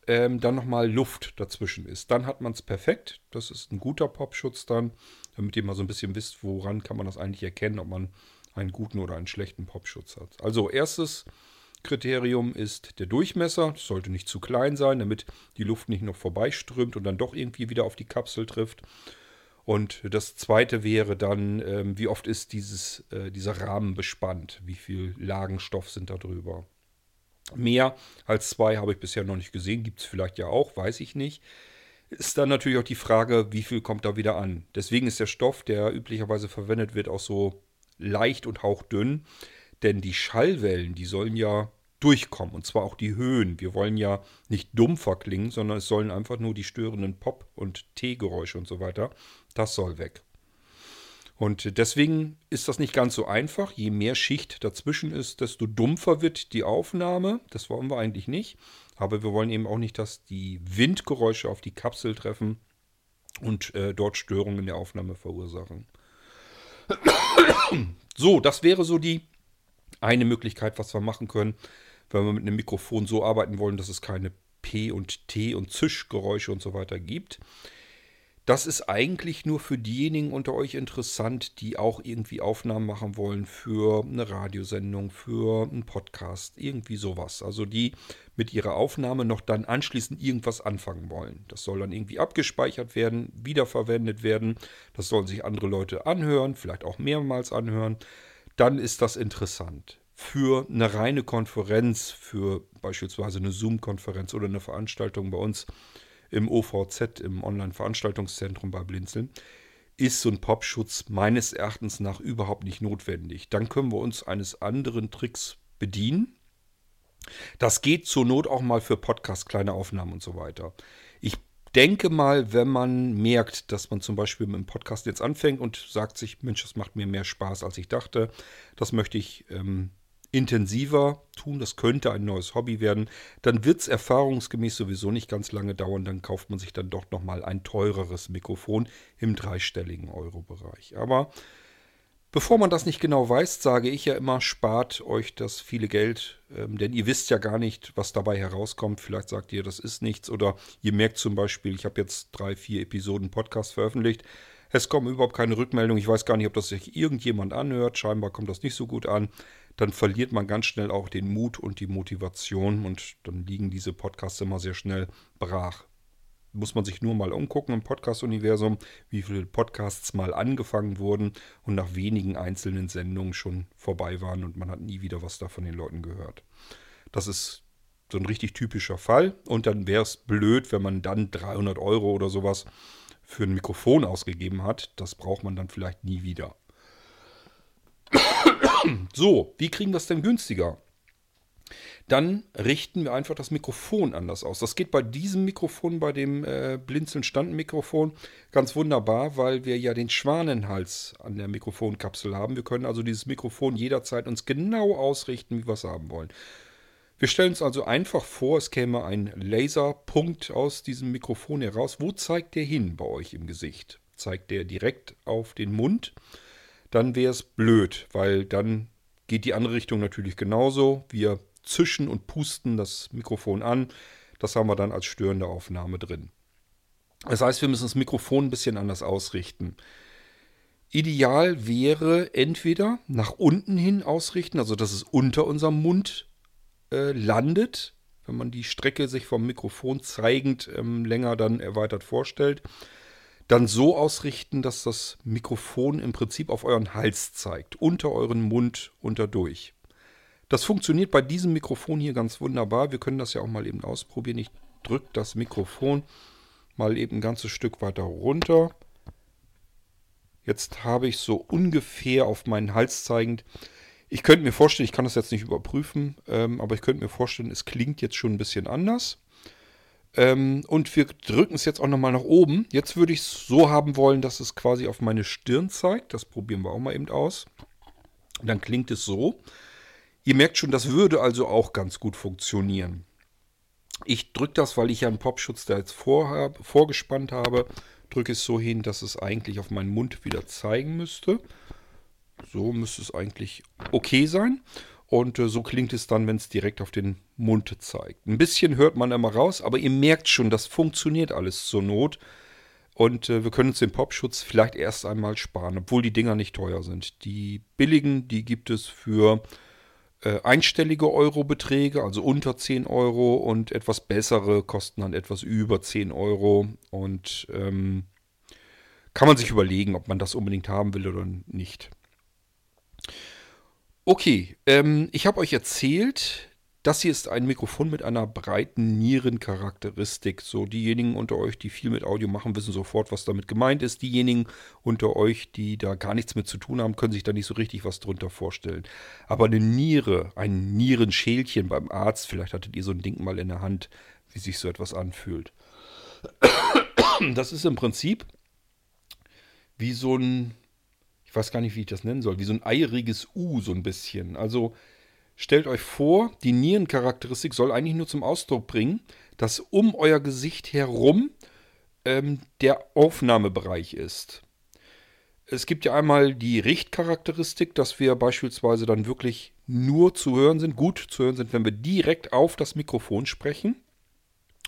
ähm, dann nochmal Luft dazwischen ist. Dann hat man es perfekt. Das ist ein guter Popschutz dann, damit ihr mal so ein bisschen wisst, woran kann man das eigentlich erkennen, ob man einen guten oder einen schlechten Popschutz hat. Also erstes Kriterium ist der Durchmesser. Das sollte nicht zu klein sein, damit die Luft nicht noch vorbeiströmt und dann doch irgendwie wieder auf die Kapsel trifft. Und das zweite wäre dann, ähm, wie oft ist dieses, äh, dieser Rahmen bespannt? Wie viel Lagenstoff sind da drüber? Mehr als zwei habe ich bisher noch nicht gesehen. Gibt es vielleicht ja auch, weiß ich nicht. Ist dann natürlich auch die Frage, wie viel kommt da wieder an? Deswegen ist der Stoff, der üblicherweise verwendet wird, auch so leicht und hauchdünn. Denn die Schallwellen, die sollen ja durchkommen. Und zwar auch die Höhen. Wir wollen ja nicht dumpfer klingen, sondern es sollen einfach nur die störenden Pop- und T-Geräusche und so weiter. Das soll weg. Und deswegen ist das nicht ganz so einfach. Je mehr Schicht dazwischen ist, desto dumpfer wird die Aufnahme. Das wollen wir eigentlich nicht. Aber wir wollen eben auch nicht, dass die Windgeräusche auf die Kapsel treffen und äh, dort Störungen in der Aufnahme verursachen. So, das wäre so die eine Möglichkeit, was wir machen können wenn wir mit einem Mikrofon so arbeiten wollen, dass es keine P und T und Zischgeräusche und so weiter gibt. Das ist eigentlich nur für diejenigen unter euch interessant, die auch irgendwie Aufnahmen machen wollen für eine Radiosendung, für einen Podcast, irgendwie sowas. Also die mit ihrer Aufnahme noch dann anschließend irgendwas anfangen wollen. Das soll dann irgendwie abgespeichert werden, wiederverwendet werden. Das sollen sich andere Leute anhören, vielleicht auch mehrmals anhören. Dann ist das interessant für eine reine Konferenz, für beispielsweise eine Zoom-Konferenz oder eine Veranstaltung bei uns im OVZ, im Online-Veranstaltungszentrum bei Blinzeln, ist so ein Popschutz meines Erachtens nach überhaupt nicht notwendig. Dann können wir uns eines anderen Tricks bedienen. Das geht zur Not auch mal für Podcast, kleine Aufnahmen und so weiter. Ich denke mal, wenn man merkt, dass man zum Beispiel mit dem Podcast jetzt anfängt und sagt sich, Mensch, das macht mir mehr Spaß, als ich dachte, das möchte ich ähm, intensiver tun, das könnte ein neues Hobby werden, dann wird es erfahrungsgemäß sowieso nicht ganz lange dauern, dann kauft man sich dann doch nochmal ein teureres Mikrofon im dreistelligen Euro-Bereich. Aber bevor man das nicht genau weiß, sage ich ja immer, spart euch das viele Geld, ähm, denn ihr wisst ja gar nicht, was dabei herauskommt. Vielleicht sagt ihr, das ist nichts oder ihr merkt zum Beispiel, ich habe jetzt drei, vier Episoden Podcast veröffentlicht, es kommen überhaupt keine Rückmeldungen. Ich weiß gar nicht, ob das sich irgendjemand anhört. Scheinbar kommt das nicht so gut an dann verliert man ganz schnell auch den Mut und die Motivation und dann liegen diese Podcasts immer sehr schnell brach. Muss man sich nur mal umgucken im Podcast-Universum, wie viele Podcasts mal angefangen wurden und nach wenigen einzelnen Sendungen schon vorbei waren und man hat nie wieder was da von den Leuten gehört. Das ist so ein richtig typischer Fall und dann wäre es blöd, wenn man dann 300 Euro oder sowas für ein Mikrofon ausgegeben hat. Das braucht man dann vielleicht nie wieder. So, wie kriegen wir es denn günstiger? dann richten wir einfach das Mikrofon anders aus. Das geht bei diesem Mikrofon, bei dem äh, Blinzeln-Standmikrofon, ganz wunderbar, weil wir ja den Schwanenhals an der Mikrofonkapsel haben. Wir können also dieses Mikrofon jederzeit uns genau ausrichten, wie wir es haben wollen. Wir stellen uns also einfach vor, es käme ein Laserpunkt aus diesem Mikrofon heraus. Wo zeigt der hin bei euch im Gesicht? Zeigt der direkt auf den Mund? Dann wäre es blöd, weil dann geht die andere Richtung natürlich genauso. Wir zischen und pusten das Mikrofon an. Das haben wir dann als störende Aufnahme drin. Das heißt, wir müssen das Mikrofon ein bisschen anders ausrichten. Ideal wäre entweder nach unten hin ausrichten, also dass es unter unserem Mund äh, landet, wenn man die Strecke sich vom Mikrofon zeigend ähm, länger dann erweitert vorstellt. Dann so ausrichten, dass das Mikrofon im Prinzip auf euren Hals zeigt, unter euren Mund unterdurch. Das funktioniert bei diesem Mikrofon hier ganz wunderbar. Wir können das ja auch mal eben ausprobieren. Ich drücke das Mikrofon mal eben ein ganzes Stück weiter runter. Jetzt habe ich so ungefähr auf meinen Hals zeigend. Ich könnte mir vorstellen, ich kann das jetzt nicht überprüfen, ähm, aber ich könnte mir vorstellen, es klingt jetzt schon ein bisschen anders. Ähm, und wir drücken es jetzt auch nochmal nach oben. Jetzt würde ich es so haben wollen, dass es quasi auf meine Stirn zeigt. Das probieren wir auch mal eben aus. Dann klingt es so. Ihr merkt schon, das würde also auch ganz gut funktionieren. Ich drücke das, weil ich ja einen Popschutz da jetzt vorhab, vorgespannt habe, drücke es so hin, dass es eigentlich auf meinen Mund wieder zeigen müsste. So müsste es eigentlich okay sein. Und äh, so klingt es dann, wenn es direkt auf den Mund zeigt. Ein bisschen hört man immer raus, aber ihr merkt schon, das funktioniert alles zur Not. Und äh, wir können uns den Popschutz vielleicht erst einmal sparen, obwohl die Dinger nicht teuer sind. Die billigen, die gibt es für äh, einstellige Eurobeträge, also unter 10 Euro und etwas bessere kosten dann etwas über 10 Euro und ähm, kann man sich überlegen, ob man das unbedingt haben will oder nicht. Okay, ähm, ich habe euch erzählt, das hier ist ein Mikrofon mit einer breiten Nierencharakteristik. So, diejenigen unter euch, die viel mit Audio machen, wissen sofort, was damit gemeint ist. Diejenigen unter euch, die da gar nichts mit zu tun haben, können sich da nicht so richtig was drunter vorstellen. Aber eine Niere, ein Nierenschälchen beim Arzt, vielleicht hattet ihr so ein Ding mal in der Hand, wie sich so etwas anfühlt. Das ist im Prinzip wie so ein, ich weiß gar nicht, wie ich das nennen soll, wie so ein eieriges U, so ein bisschen. Also Stellt euch vor, die Nierencharakteristik soll eigentlich nur zum Ausdruck bringen, dass um euer Gesicht herum ähm, der Aufnahmebereich ist. Es gibt ja einmal die Richtcharakteristik, dass wir beispielsweise dann wirklich nur zu hören sind, gut zu hören sind, wenn wir direkt auf das Mikrofon sprechen.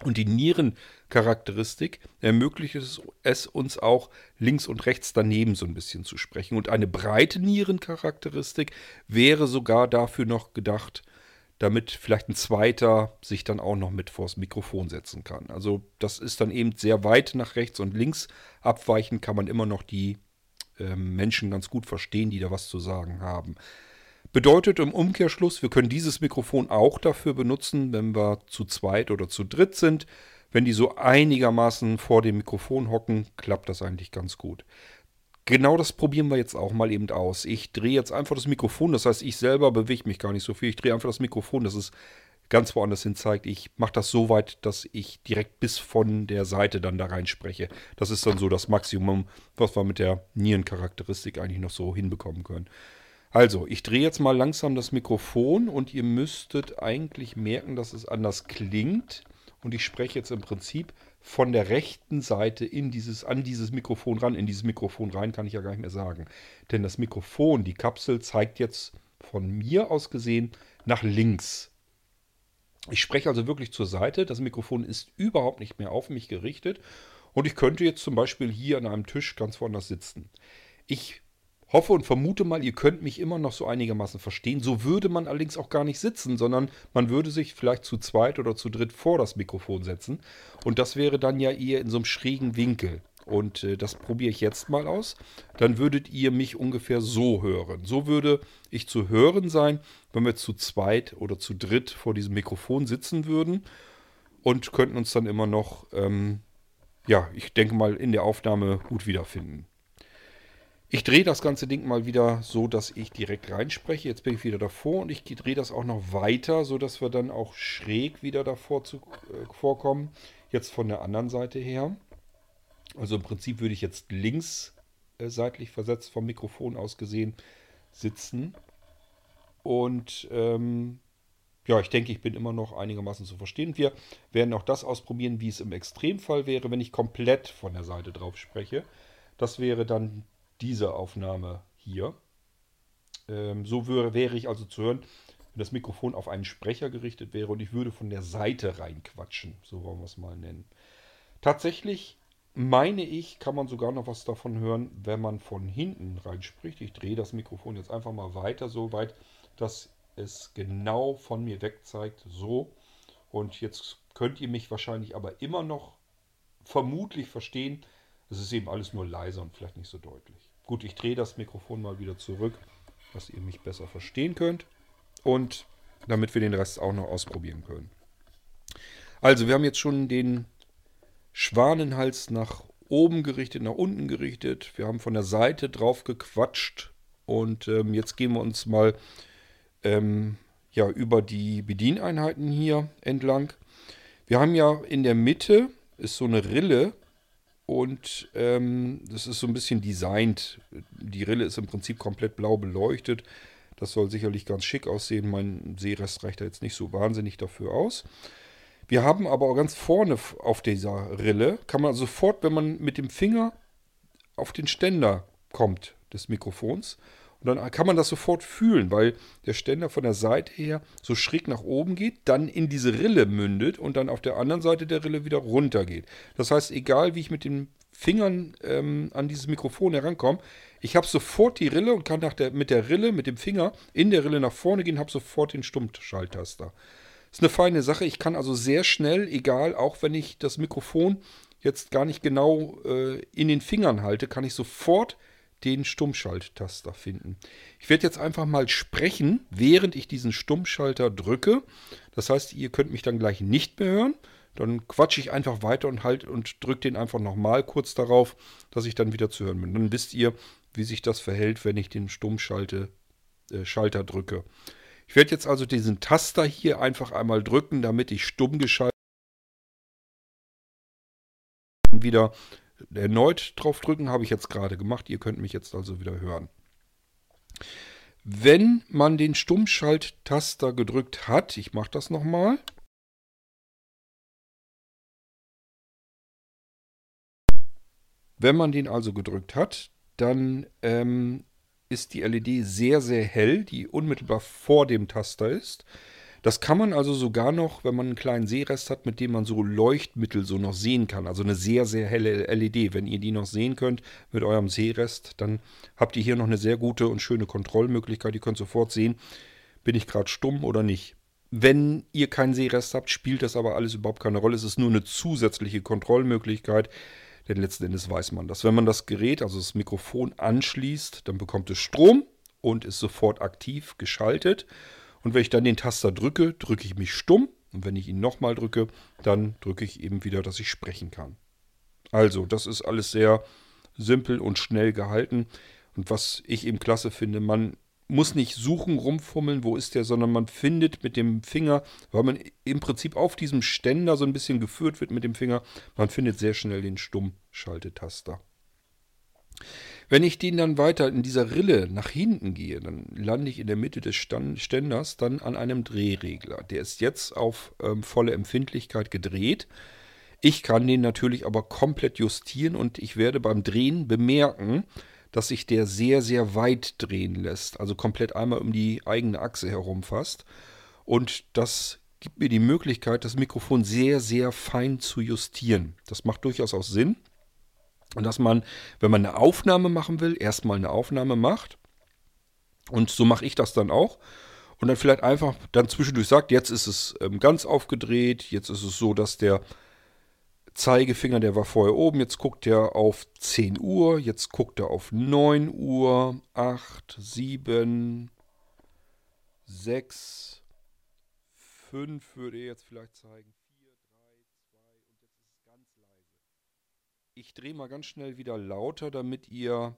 Und die Nierencharakteristik ermöglicht es, es, uns auch links und rechts daneben so ein bisschen zu sprechen. Und eine breite Nierencharakteristik wäre sogar dafür noch gedacht, damit vielleicht ein zweiter sich dann auch noch mit vors Mikrofon setzen kann. Also das ist dann eben sehr weit nach rechts und links abweichen, kann man immer noch die äh, Menschen ganz gut verstehen, die da was zu sagen haben. Bedeutet im Umkehrschluss, wir können dieses Mikrofon auch dafür benutzen, wenn wir zu zweit oder zu dritt sind. Wenn die so einigermaßen vor dem Mikrofon hocken, klappt das eigentlich ganz gut. Genau das probieren wir jetzt auch mal eben aus. Ich drehe jetzt einfach das Mikrofon, das heißt, ich selber bewege mich gar nicht so viel. Ich drehe einfach das Mikrofon, dass es ganz woanders hin zeigt. Ich mache das so weit, dass ich direkt bis von der Seite dann da rein spreche. Das ist dann so das Maximum, was wir mit der Nierencharakteristik eigentlich noch so hinbekommen können. Also, ich drehe jetzt mal langsam das Mikrofon und ihr müsstet eigentlich merken, dass es anders klingt. Und ich spreche jetzt im Prinzip von der rechten Seite in dieses, an dieses Mikrofon ran. In dieses Mikrofon rein kann ich ja gar nicht mehr sagen. Denn das Mikrofon, die Kapsel, zeigt jetzt von mir aus gesehen nach links. Ich spreche also wirklich zur Seite. Das Mikrofon ist überhaupt nicht mehr auf mich gerichtet. Und ich könnte jetzt zum Beispiel hier an einem Tisch ganz woanders sitzen. Ich hoffe und vermute mal, ihr könnt mich immer noch so einigermaßen verstehen. So würde man allerdings auch gar nicht sitzen, sondern man würde sich vielleicht zu zweit oder zu dritt vor das Mikrofon setzen. Und das wäre dann ja eher in so einem schrägen Winkel. Und äh, das probiere ich jetzt mal aus. Dann würdet ihr mich ungefähr so hören. So würde ich zu hören sein, wenn wir zu zweit oder zu dritt vor diesem Mikrofon sitzen würden und könnten uns dann immer noch, ähm, ja, ich denke mal, in der Aufnahme gut wiederfinden. Ich drehe das ganze Ding mal wieder so, dass ich direkt reinspreche. Jetzt bin ich wieder davor und ich drehe das auch noch weiter, so dass wir dann auch schräg wieder davor zu, äh, vorkommen. Jetzt von der anderen Seite her. Also im Prinzip würde ich jetzt links äh, seitlich versetzt vom Mikrofon aus gesehen sitzen. Und ähm, ja, ich denke, ich bin immer noch einigermaßen zu verstehen. Wir werden auch das ausprobieren, wie es im Extremfall wäre, wenn ich komplett von der Seite drauf spreche. Das wäre dann diese Aufnahme hier. Ähm, so wäre, wäre ich also zu hören, wenn das Mikrofon auf einen Sprecher gerichtet wäre und ich würde von der Seite reinquatschen. So wollen wir es mal nennen. Tatsächlich meine ich, kann man sogar noch was davon hören, wenn man von hinten reinspricht. Ich drehe das Mikrofon jetzt einfach mal weiter, so weit, dass es genau von mir weg zeigt. So. Und jetzt könnt ihr mich wahrscheinlich aber immer noch vermutlich verstehen. Es ist eben alles nur leiser und vielleicht nicht so deutlich. Gut, ich drehe das Mikrofon mal wieder zurück, dass ihr mich besser verstehen könnt. Und damit wir den Rest auch noch ausprobieren können. Also, wir haben jetzt schon den Schwanenhals nach oben gerichtet, nach unten gerichtet. Wir haben von der Seite drauf gequatscht. Und ähm, jetzt gehen wir uns mal ähm, ja, über die Bedieneinheiten hier entlang. Wir haben ja in der Mitte ist so eine Rille und ähm, das ist so ein bisschen designt. Die Rille ist im Prinzip komplett blau beleuchtet. Das soll sicherlich ganz schick aussehen. Mein Seerest reicht da jetzt nicht so wahnsinnig dafür aus. Wir haben aber auch ganz vorne auf dieser Rille, kann man sofort, wenn man mit dem Finger auf den Ständer kommt des Mikrofons, und dann kann man das sofort fühlen, weil der Ständer von der Seite her so schräg nach oben geht, dann in diese Rille mündet und dann auf der anderen Seite der Rille wieder runter geht. Das heißt, egal wie ich mit den Fingern ähm, an dieses Mikrofon herankomme, ich habe sofort die Rille und kann nach der, mit der Rille, mit dem Finger in der Rille nach vorne gehen, habe sofort den Stummschalttaster. Ist eine feine Sache. Ich kann also sehr schnell, egal, auch wenn ich das Mikrofon jetzt gar nicht genau äh, in den Fingern halte, kann ich sofort den Stummschalttaster finden. Ich werde jetzt einfach mal sprechen, während ich diesen Stummschalter drücke. Das heißt, ihr könnt mich dann gleich nicht mehr hören. Dann quatsche ich einfach weiter und halt und drücke den einfach nochmal kurz darauf, dass ich dann wieder zu hören bin. Dann wisst ihr, wie sich das verhält, wenn ich den Stummschalter äh, drücke. Ich werde jetzt also diesen Taster hier einfach einmal drücken, damit ich stumm geschaltet wieder erneut drauf drücken, habe ich jetzt gerade gemacht. Ihr könnt mich jetzt also wieder hören. Wenn man den Stummschalttaster gedrückt hat, ich mache das nochmal. Wenn man den also gedrückt hat, dann ähm, ist die LED sehr, sehr hell, die unmittelbar vor dem Taster ist. Das kann man also sogar noch, wenn man einen kleinen Sehrest hat, mit dem man so Leuchtmittel so noch sehen kann. Also eine sehr, sehr helle LED. Wenn ihr die noch sehen könnt mit eurem Sehrest, dann habt ihr hier noch eine sehr gute und schöne Kontrollmöglichkeit. Ihr könnt sofort sehen, bin ich gerade stumm oder nicht. Wenn ihr keinen Sehrest habt, spielt das aber alles überhaupt keine Rolle. Es ist nur eine zusätzliche Kontrollmöglichkeit. Denn letzten Endes weiß man das. Wenn man das Gerät, also das Mikrofon anschließt, dann bekommt es Strom und ist sofort aktiv geschaltet. Und wenn ich dann den Taster drücke, drücke ich mich stumm. Und wenn ich ihn nochmal drücke, dann drücke ich eben wieder, dass ich sprechen kann. Also, das ist alles sehr simpel und schnell gehalten. Und was ich eben klasse finde, man muss nicht suchen, rumfummeln, wo ist der, sondern man findet mit dem Finger, weil man im Prinzip auf diesem Ständer so ein bisschen geführt wird mit dem Finger, man findet sehr schnell den Stummschaltetaster. Wenn ich den dann weiter in dieser Rille nach hinten gehe, dann lande ich in der Mitte des Ständers dann an einem Drehregler. Der ist jetzt auf ähm, volle Empfindlichkeit gedreht. Ich kann den natürlich aber komplett justieren und ich werde beim Drehen bemerken, dass sich der sehr, sehr weit drehen lässt. Also komplett einmal um die eigene Achse herum fast. Und das gibt mir die Möglichkeit, das Mikrofon sehr, sehr fein zu justieren. Das macht durchaus auch Sinn. Und dass man, wenn man eine Aufnahme machen will, erstmal eine Aufnahme macht. Und so mache ich das dann auch. Und dann vielleicht einfach dann zwischendurch sagt, jetzt ist es ähm, ganz aufgedreht, jetzt ist es so, dass der Zeigefinger, der war vorher oben, jetzt guckt er auf 10 Uhr, jetzt guckt er auf 9 Uhr, 8, 7, 6, 5 würde er jetzt vielleicht zeigen, 4, 3, 2 und jetzt ist es ganz leise. Ich drehe mal ganz schnell wieder lauter, damit ihr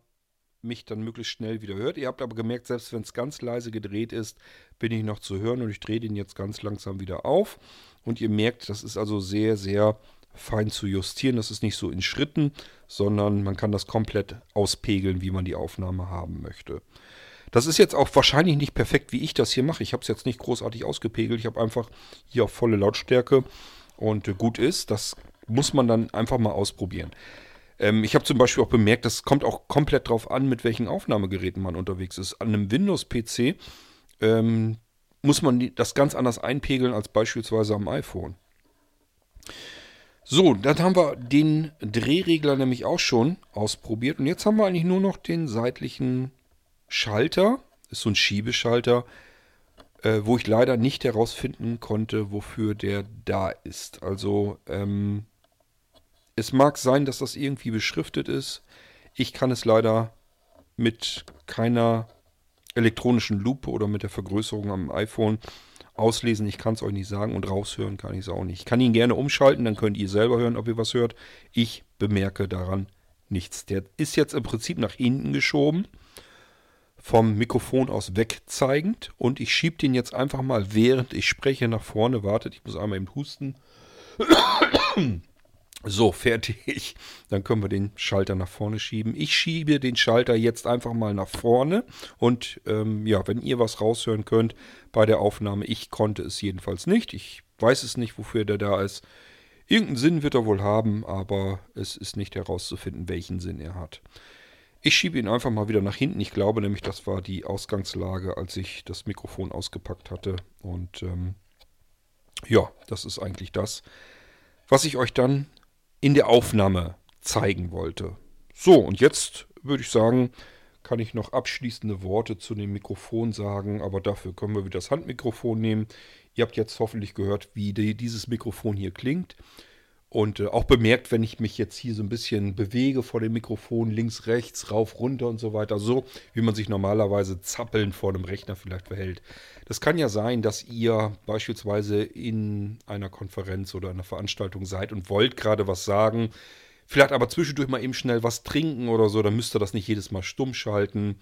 mich dann möglichst schnell wieder hört. Ihr habt aber gemerkt, selbst wenn es ganz leise gedreht ist, bin ich noch zu hören und ich drehe den jetzt ganz langsam wieder auf. Und ihr merkt, das ist also sehr, sehr fein zu justieren. Das ist nicht so in Schritten, sondern man kann das komplett auspegeln, wie man die Aufnahme haben möchte. Das ist jetzt auch wahrscheinlich nicht perfekt, wie ich das hier mache. Ich habe es jetzt nicht großartig ausgepegelt. Ich habe einfach hier auf volle Lautstärke und gut ist. Das muss man dann einfach mal ausprobieren. Ähm, ich habe zum Beispiel auch bemerkt, das kommt auch komplett drauf an, mit welchen Aufnahmegeräten man unterwegs ist. An einem Windows-PC ähm, muss man das ganz anders einpegeln als beispielsweise am iPhone. So, dann haben wir den Drehregler nämlich auch schon ausprobiert. Und jetzt haben wir eigentlich nur noch den seitlichen Schalter. Ist so ein Schiebeschalter, äh, wo ich leider nicht herausfinden konnte, wofür der da ist. Also, ähm, es mag sein, dass das irgendwie beschriftet ist. Ich kann es leider mit keiner elektronischen Lupe oder mit der Vergrößerung am iPhone auslesen. Ich kann es euch nicht sagen und raushören kann ich es auch nicht. Ich kann ihn gerne umschalten, dann könnt ihr selber hören, ob ihr was hört. Ich bemerke daran nichts. Der ist jetzt im Prinzip nach hinten geschoben, vom Mikrofon aus wegzeigend und ich schiebe den jetzt einfach mal, während ich spreche, nach vorne. Wartet, ich muss einmal eben husten. So, fertig. Dann können wir den Schalter nach vorne schieben. Ich schiebe den Schalter jetzt einfach mal nach vorne. Und ähm, ja, wenn ihr was raushören könnt bei der Aufnahme, ich konnte es jedenfalls nicht. Ich weiß es nicht, wofür der da ist. Irgendeinen Sinn wird er wohl haben, aber es ist nicht herauszufinden, welchen Sinn er hat. Ich schiebe ihn einfach mal wieder nach hinten. Ich glaube nämlich, das war die Ausgangslage, als ich das Mikrofon ausgepackt hatte. Und ähm, ja, das ist eigentlich das, was ich euch dann in der Aufnahme zeigen wollte. So, und jetzt würde ich sagen, kann ich noch abschließende Worte zu dem Mikrofon sagen, aber dafür können wir wieder das Handmikrofon nehmen. Ihr habt jetzt hoffentlich gehört, wie die, dieses Mikrofon hier klingt. Und äh, auch bemerkt, wenn ich mich jetzt hier so ein bisschen bewege vor dem Mikrofon, links, rechts, rauf, runter und so weiter, so wie man sich normalerweise zappeln vor dem Rechner vielleicht verhält. Das kann ja sein, dass ihr beispielsweise in einer Konferenz oder einer Veranstaltung seid und wollt gerade was sagen, vielleicht aber zwischendurch mal eben schnell was trinken oder so, dann müsst ihr das nicht jedes Mal stumm schalten.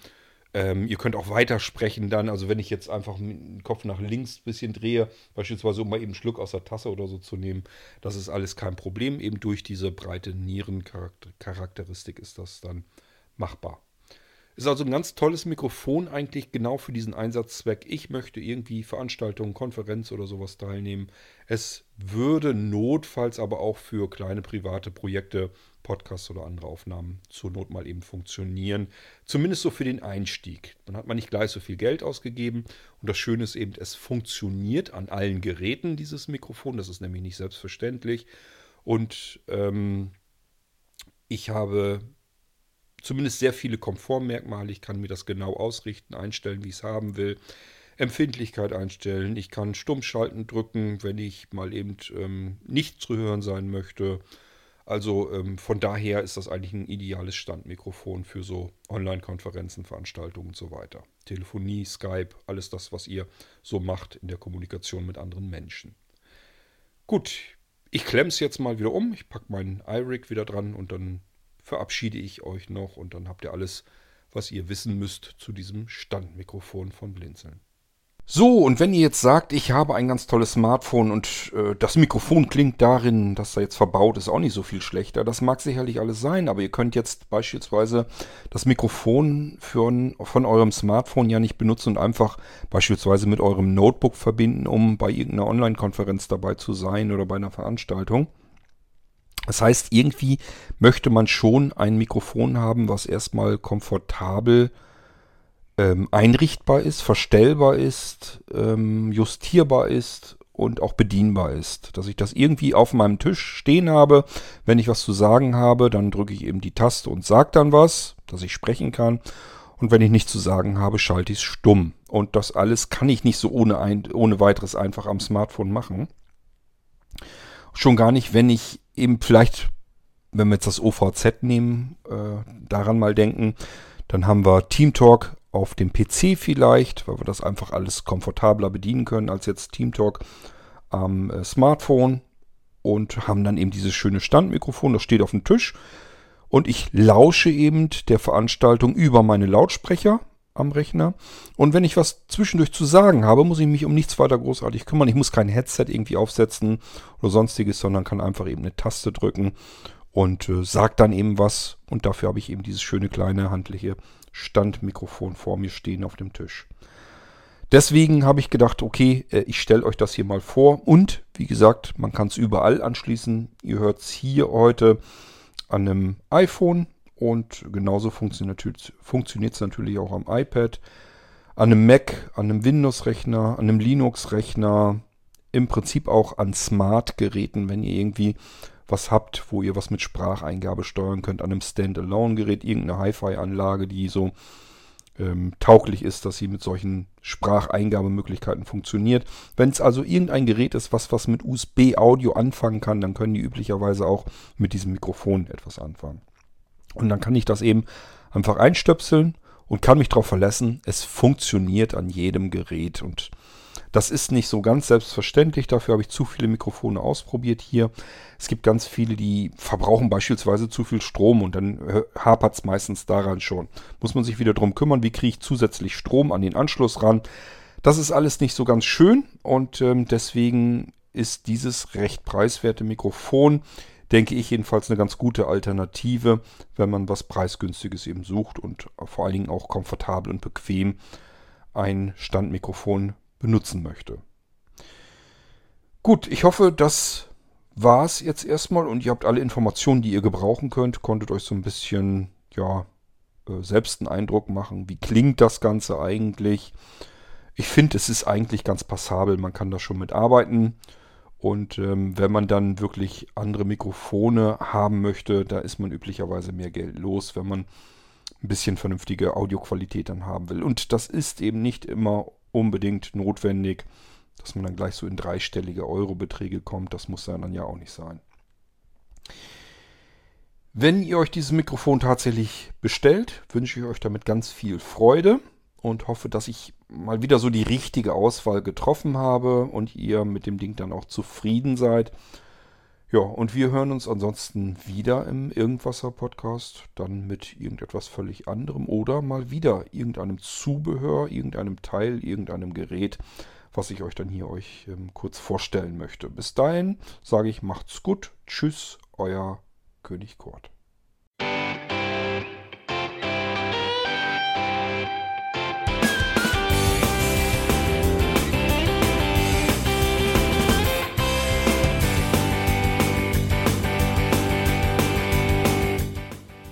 Ähm, ihr könnt auch weitersprechen dann. Also wenn ich jetzt einfach dem Kopf nach links ein bisschen drehe, beispielsweise um mal eben einen Schluck aus der Tasse oder so zu nehmen, das ist alles kein Problem. Eben durch diese breite Nierencharakteristik ist das dann machbar. Ist also ein ganz tolles Mikrofon eigentlich genau für diesen Einsatzzweck. Ich möchte irgendwie Veranstaltungen, Konferenz oder sowas teilnehmen. Es würde notfalls aber auch für kleine private Projekte, Podcasts oder andere Aufnahmen zur Not mal eben funktionieren. Zumindest so für den Einstieg. Dann hat man nicht gleich so viel Geld ausgegeben. Und das Schöne ist eben, es funktioniert an allen Geräten, dieses Mikrofon. Das ist nämlich nicht selbstverständlich. Und ähm, ich habe zumindest sehr viele Komfortmerkmale. Ich kann mir das genau ausrichten, einstellen, wie ich es haben will. Empfindlichkeit einstellen. Ich kann Stummschalten drücken, wenn ich mal eben ähm, nicht zu hören sein möchte. Also ähm, von daher ist das eigentlich ein ideales Standmikrofon für so Online-Konferenzen, Veranstaltungen und so weiter. Telefonie, Skype, alles das, was ihr so macht in der Kommunikation mit anderen Menschen. Gut, ich klemme es jetzt mal wieder um. Ich packe meinen iRig wieder dran und dann verabschiede ich euch noch und dann habt ihr alles, was ihr wissen müsst zu diesem Standmikrofon von Blinzeln. So, und wenn ihr jetzt sagt, ich habe ein ganz tolles Smartphone und äh, das Mikrofon klingt darin, dass da jetzt verbaut ist, auch nicht so viel schlechter, das mag sicherlich alles sein, aber ihr könnt jetzt beispielsweise das Mikrofon für, von eurem Smartphone ja nicht benutzen und einfach beispielsweise mit eurem Notebook verbinden, um bei irgendeiner Online-Konferenz dabei zu sein oder bei einer Veranstaltung. Das heißt, irgendwie möchte man schon ein Mikrofon haben, was erstmal komfortabel ähm, einrichtbar ist, verstellbar ist, ähm, justierbar ist und auch bedienbar ist. Dass ich das irgendwie auf meinem Tisch stehen habe. Wenn ich was zu sagen habe, dann drücke ich eben die Taste und sage dann was, dass ich sprechen kann. Und wenn ich nichts zu sagen habe, schalte ich es stumm. Und das alles kann ich nicht so ohne, ein, ohne weiteres einfach am Smartphone machen. Schon gar nicht, wenn ich eben vielleicht, wenn wir jetzt das OVZ nehmen, äh, daran mal denken, dann haben wir TeamTalk auf dem PC vielleicht, weil wir das einfach alles komfortabler bedienen können als jetzt TeamTalk am äh, Smartphone und haben dann eben dieses schöne Standmikrofon, das steht auf dem Tisch und ich lausche eben der Veranstaltung über meine Lautsprecher am Rechner. Und wenn ich was zwischendurch zu sagen habe, muss ich mich um nichts weiter großartig kümmern. Ich muss kein Headset irgendwie aufsetzen oder sonstiges, sondern kann einfach eben eine Taste drücken und äh, sagt dann eben was. Und dafür habe ich eben dieses schöne kleine handliche Standmikrofon vor mir stehen auf dem Tisch. Deswegen habe ich gedacht, okay, äh, ich stelle euch das hier mal vor. Und wie gesagt, man kann es überall anschließen. Ihr hört es hier heute an einem iPhone und genauso funktioniert es natürlich auch am iPad, an einem Mac, an einem Windows-Rechner, an einem Linux-Rechner, im Prinzip auch an Smart-Geräten, wenn ihr irgendwie was habt, wo ihr was mit Spracheingabe steuern könnt, an einem Standalone-Gerät, irgendeine Hi-Fi-Anlage, die so ähm, tauglich ist, dass sie mit solchen Spracheingabemöglichkeiten funktioniert. Wenn es also irgendein Gerät ist, was was mit USB-Audio anfangen kann, dann können die üblicherweise auch mit diesem Mikrofon etwas anfangen. Und dann kann ich das eben einfach einstöpseln und kann mich darauf verlassen, es funktioniert an jedem Gerät. Und das ist nicht so ganz selbstverständlich. Dafür habe ich zu viele Mikrofone ausprobiert hier. Es gibt ganz viele, die verbrauchen beispielsweise zu viel Strom und dann hapert es meistens daran schon. Muss man sich wieder darum kümmern, wie kriege ich zusätzlich Strom an den Anschluss ran. Das ist alles nicht so ganz schön und ähm, deswegen ist dieses recht preiswerte Mikrofon denke ich jedenfalls eine ganz gute Alternative, wenn man was preisgünstiges eben sucht und vor allen Dingen auch komfortabel und bequem ein Standmikrofon benutzen möchte. Gut, ich hoffe, das war es jetzt erstmal und ihr habt alle Informationen, die ihr gebrauchen könnt, konntet euch so ein bisschen, ja, äh, selbst einen Eindruck machen. Wie klingt das Ganze eigentlich? Ich finde, es ist eigentlich ganz passabel. Man kann da schon mit arbeiten. Und ähm, wenn man dann wirklich andere Mikrofone haben möchte, da ist man üblicherweise mehr Geld los, wenn man ein bisschen vernünftige Audioqualität dann haben will. Und das ist eben nicht immer unbedingt notwendig, dass man dann gleich so in dreistellige Eurobeträge kommt. Das muss dann ja auch nicht sein. Wenn ihr euch dieses Mikrofon tatsächlich bestellt, wünsche ich euch damit ganz viel Freude und hoffe, dass ich mal wieder so die richtige Auswahl getroffen habe und ihr mit dem Ding dann auch zufrieden seid. Ja, und wir hören uns ansonsten wieder im Irgendwasser Podcast, dann mit irgendetwas völlig anderem oder mal wieder irgendeinem Zubehör, irgendeinem Teil, irgendeinem Gerät, was ich euch dann hier euch ähm, kurz vorstellen möchte. Bis dahin sage ich macht's gut, tschüss, euer König Kurt.